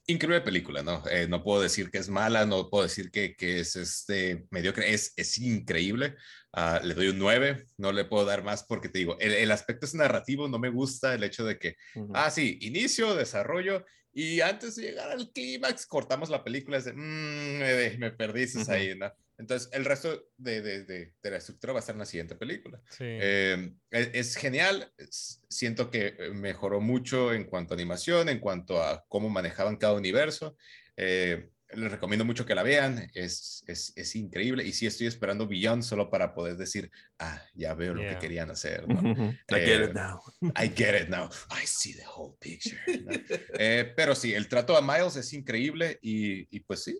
increíble película, ¿no? Eh, no puedo decir que es mala, no puedo decir que, que es este mediocre, es, es increíble. Ah, le doy un 9, no le puedo dar más porque te digo, el, el aspecto es narrativo, no me gusta el hecho de que, ah, sí, inicio, desarrollo, y antes de llegar al clímax cortamos la película, es de, "Mm, me, me perdiste Ujú. ahí, ¿no? Entonces, el resto de, de, de, de la estructura va a estar en la siguiente película. Sí. Eh, es, es genial, es- siento que eh, mejoró mucho en cuanto a animación, en cuanto a cómo manejaban cada universo. Eh, les recomiendo mucho que la vean, es, es, es increíble y sí estoy esperando Beyond solo para poder decir, ah, ya veo lo Yeah. que querían hacer. ¿no? I get Eh, it now. I get it now, I see the whole picture. ¿no? Eh, pero sí, el trato a Miles es increíble y, y pues sí,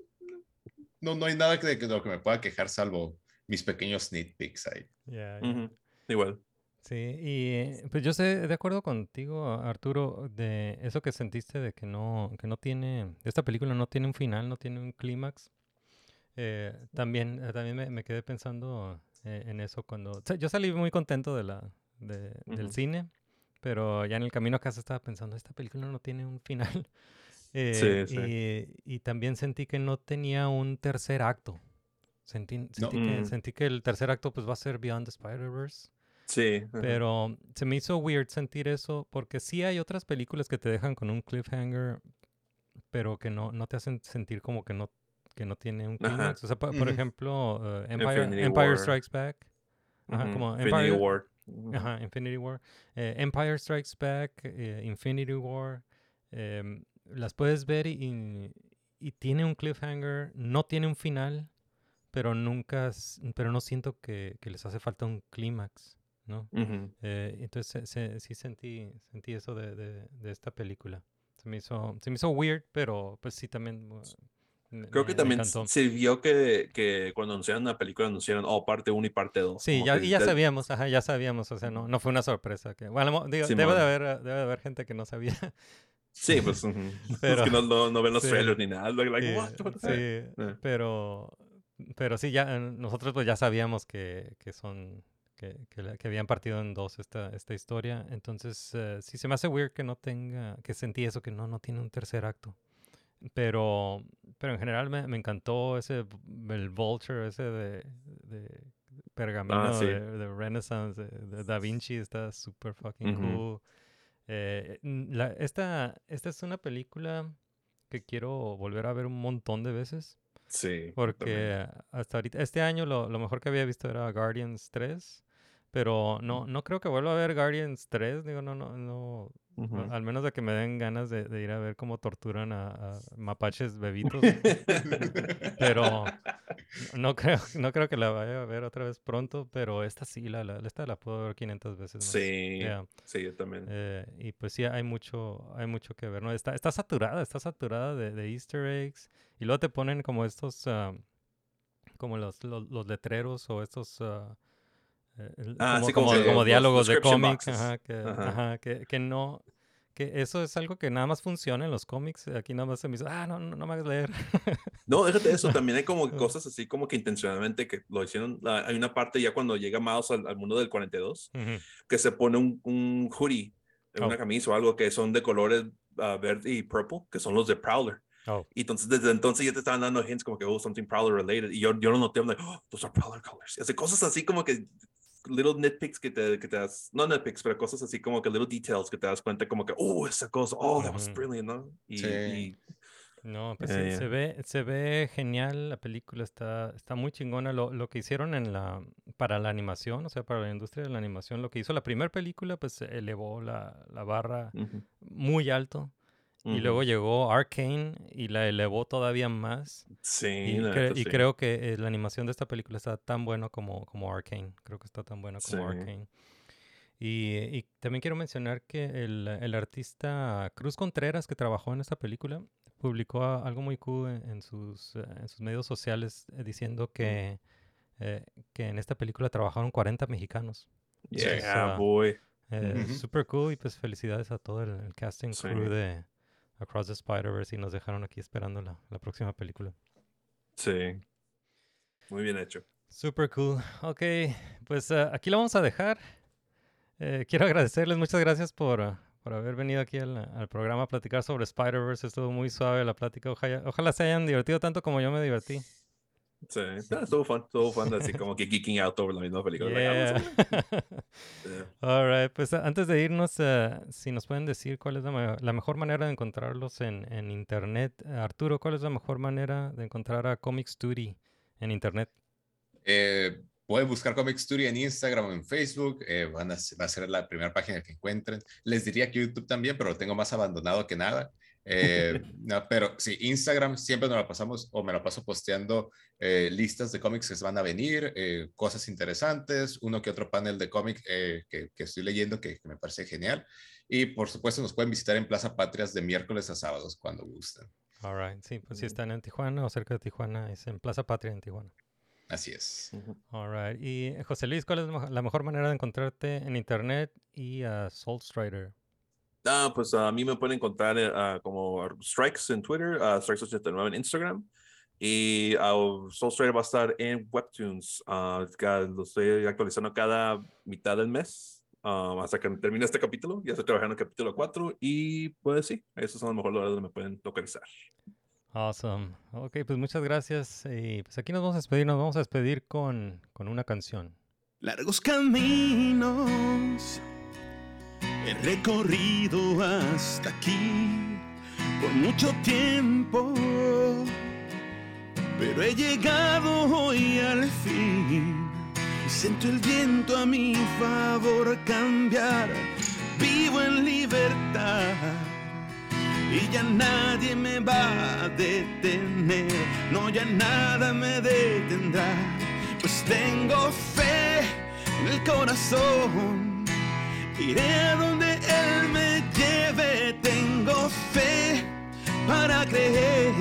no, no hay nada que, de lo que me pueda quejar salvo mis pequeños nitpicks ahí. Yeah, yeah. Ujú. Igual. Sí, y pues yo sé, de acuerdo contigo, Arturo, de eso que sentiste de que no, que no tiene, esta película no tiene un final, no tiene un clímax. Eh, también, eh, también me, me quedé pensando eh, en eso cuando, o sea, yo salí muy contento de la, de- del Ujú. cine, pero ya en el camino a casa estaba pensando, esta película no tiene un final. Eh, Sí, sí. Y, y también sentí que no tenía un tercer acto. Sentí, sentí, que, Mm. sentí que el tercer acto pues va a ser Beyond the Spider-Verse. Sí. Pero se me hizo weird sentir eso porque sí hay otras películas que te dejan con un cliffhanger, pero que no, no te hacen sentir como que no, que no tiene un. O sea, pa- por ejemplo, uh, Empire, Infinity Empire War. Strikes Back. Ajá, como Infinity Empire, War. Ujú. Ajá, Infinity War. Eh, Empire Strikes Back, eh, Infinity War. Las puedes ver y, y- y tiene un cliffhanger, no tiene un final, pero nunca, pero no siento que, que les hace falta un clímax, ¿no? Ujú. Eh, entonces se- se- sí sentí, sentí eso de, de- de esta película. Se me hizo, se me hizo weird, pero pues sí también uh, me- Creo que también sirvió que, que cuando anunciaron una película anunciaron, oh, parte 1 y parte 2. Sí, ya, y ya sabíamos, ajá, ya sabíamos, o sea, no, no fue una sorpresa que, bueno, digo, debe Simón. de haber, debe de haber gente que no sabía, Sí, pues. Pero- es que no, no, no ven los sí. trailers ni nada. Like, like, Sí, what? What? sí, Eh. pero, pero sí, ya nosotros pues ya sabíamos que, que son que, que, habían partido en dos esta, esta historia. Entonces, eh, sí se me hace weird que no tenga, que sentí eso, que no, no tiene un tercer acto. Pero, pero en general me, me encantó ese, el Vulture, ese de, de pergamino Ah, sí. de, de Renaissance, de, de Da Vinci, está súper fucking cool. Eh, la- esta, esta es una película que quiero volver a ver un montón de veces. Sí. también. Porque hasta ahorita, este año lo, lo mejor que había visto era Guardians 3. Pero no, no creo que vuelva a ver Guardians 3. Digo, no, no, no. Al menos de que me den ganas de, de ir a ver cómo torturan a, a mapaches bebitos. pero no creo, no creo que la vaya a ver otra vez pronto. Pero esta sí, la, la, esta la puedo ver 500 veces más. Sí, Yeah. sí, yo también. Eh, y pues sí, hay mucho, hay mucho que ver, ¿no? Está, está saturada, está saturada de, de easter eggs. Y luego te ponen como estos, ah, como los, los, los letreros o estos, ah, el- Ah, como, sí, como como- como diálogos de cómics, ajá, que, Ajá. ajá, que, que no, que eso es algo que nada más funciona en los cómics. Aquí nada más se me hizo, ah, no, no, no me hagas leer. No, déjate eso, también hay como cosas así como que intencionalmente que lo hicieron. ah, Hay una parte ya cuando llega Miles al, al mundo del 42 Ujú. que se pone un, un hoodie, Oh. una camisa o algo que son de colores ah, verde y purple, que son los de Prowler. Oh. Y entonces desde entonces ya te estaban dando hints como que, oh, something Prowler related. Y yo, yo lo noté, I'm like, oh, those are Prowler colors. Y hace cosas así como que little nitpicks que te, que te das, no nitpicks, pero cosas así como que little details que te das cuenta como que, oh, esa cosa, oh, that was brilliant, ¿no? Y, Sí. y- No, pues sí, ya. se ve, se ve genial, la película está, está muy chingona. Lo, lo que hicieron en la, para la animación, o sea, para la industria de la animación, lo que hizo la primera película, pues elevó la, la barra muy alto. Y luego llegó Arcane y la elevó todavía más. Sí, Y, la cre- neta, y sí. creo que eh, la animación de esta película está tan buena como, como Arcane. Creo que está tan buena como Sí. Arcane. Y, y también quiero mencionar que el, el artista Cruz Contreras, que trabajó en esta película, publicó algo muy cool en, en sus, eh, en sus medios sociales eh, diciendo que, eh, que en esta película trabajaron 40 mexicanos. Yeah, boy. Eh. Super cool y pues felicidades a todo el, el casting crew de Across the Spider-Verse y nos dejaron aquí esperando la, la próxima película. Sí. Muy bien hecho. Super cool. Ok, pues eh, aquí lo vamos a dejar. Eh, quiero agradecerles, muchas gracias por, ah, por haber venido aquí al, al programa a platicar sobre Spider-Verse. Estuvo muy suave la plática. Ojalá, ojalá se hayan divertido tanto como yo me divertí. Sí, Ah, estuvo fun, estuvo fun, así como que geeking out over la misma película. Ah, Yeah. Yeah. All right, pues antes de irnos, eh, si nos pueden decir cuál es la, me- la mejor manera de encontrarlos en, en internet. Arturo, ¿cuál es la mejor manera de encontrar a Comic Study en internet? Eh, pueden buscar Comic Studio en Instagram o en Facebook. eh, van a, va a ser la primera página que encuentren. Les diría que YouTube también, pero lo tengo más abandonado que nada. Eh, no, pero sí, Instagram siempre nos la pasamos o me la paso posteando eh, listas de cómics que se van a venir, eh, cosas interesantes, uno que otro panel de cómic eh, que, que estoy leyendo que, que me parece genial. Y por supuesto nos pueden visitar en Plaza Patrias de miércoles a sábados cuando gusten. All right, sí, pues si están en Tijuana o cerca de Tijuana, es en Plaza Patria en Tijuana. Así es. All right. Y José Luis, ¿cuál es la mejor manera de encontrarte en internet y a Soul Strider? Ah, pues a mí me pueden encontrar ah, como Strikes en Twitter, ah, Strikes89 en Instagram. Y uh, Soul Strider va a estar en Webtoons. ah, cada- lo estoy actualizando cada mitad del mes. hasta que termine este capítulo. Ya estoy trabajando en el capítulo 4. Y pues sí, esos son los mejores lugares donde me pueden localizar. Awesome. Ok, pues muchas gracias. Y pues aquí nos vamos a despedir. Nos vamos a despedir con, con una canción. Largos caminos he recorrido hasta aquí por mucho tiempo, pero he llegado hoy al fin. Y siento el viento a mi favor cambiar. Vivo en libertad y ya nadie me va a detener, no ya nada me detendrá, pues tengo fe en el corazón, iré a donde Él me lleve, tengo fe para creer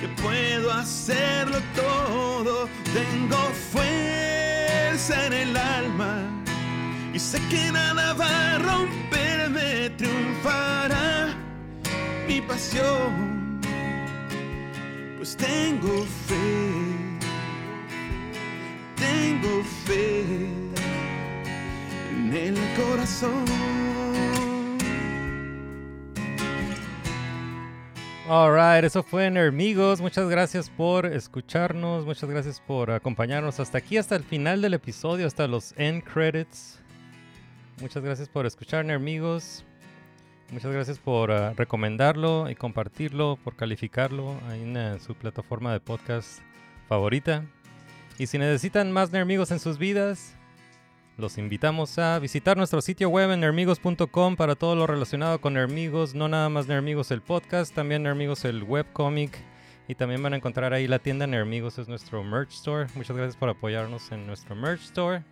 que puedo hacerlo todo, tengo fuerza en el alma y sé que nada va a romperme, triunfará mi pasión, pues tengo fe, tengo fe en el corazón. Alright, eso fue Nermigos. Muchas gracias por escucharnos. Muchas gracias por acompañarnos hasta aquí, hasta el final del episodio, hasta los end credits. Muchas gracias por escuchar Nermigos. Muchas gracias por ah, recomendarlo y compartirlo, por calificarlo en eh, su plataforma de podcast favorita. Y si necesitan más Nermigos en sus vidas, los invitamos a visitar nuestro sitio web en nermigos.com para todo lo relacionado con Nermigos, no nada más Nermigos el podcast, también Nermigos el webcomic y también van a encontrar ahí la tienda Nermigos, es nuestro merch store. Muchas gracias por apoyarnos en nuestro merch store.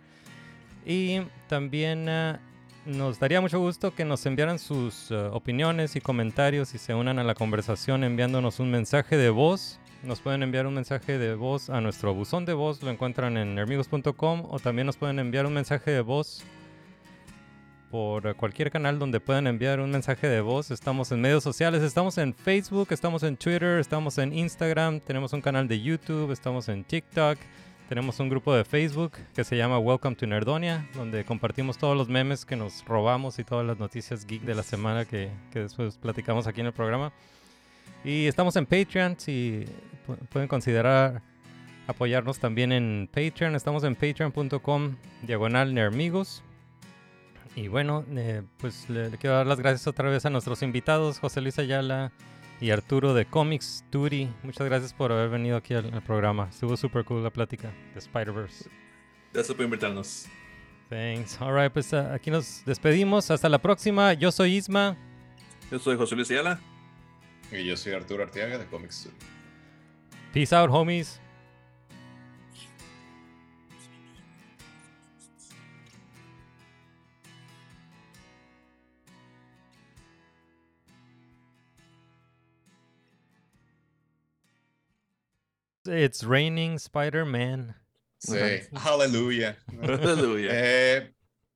Y también ah, nos daría mucho gusto que nos enviaran sus ah, opiniones y comentarios y se unan a la conversación enviándonos un mensaje de voz nos pueden enviar un mensaje de voz a nuestro buzón de voz, lo encuentran en nermigos.com o también nos pueden enviar un mensaje de voz por cualquier canal donde puedan enviar un mensaje de voz. Estamos en medios sociales, estamos en Facebook, estamos en Twitter, estamos en Instagram, tenemos un canal de YouTube, estamos en TikTok, tenemos un grupo de Facebook que se llama Welcome to Nerdonia, donde compartimos todos los memes que nos robamos y todas las noticias geek de la semana que, que después platicamos aquí en el programa. Y estamos en Patreon, si pu- pueden considerar apoyarnos también en Patreon. Estamos en patreon.com diagonal nermigos. Y bueno, eh, pues le, le quiero dar las gracias otra vez a nuestros invitados, José Luis Ayala y Arturo de Comics Duty. Muchas gracias por haber venido aquí al, al programa. Estuvo súper cool la plática de Spider-Verse. Gracias por invitarnos. Thanks. Alright, pues ah, aquí nos despedimos. Hasta la próxima. Yo soy Isma. Yo soy José Luis Ayala. Y yo soy Arturo Arteaga de Comics Studio. Peace out, homies. It's raining Spider-Man. Sí, aleluya. Aleluya. Eh,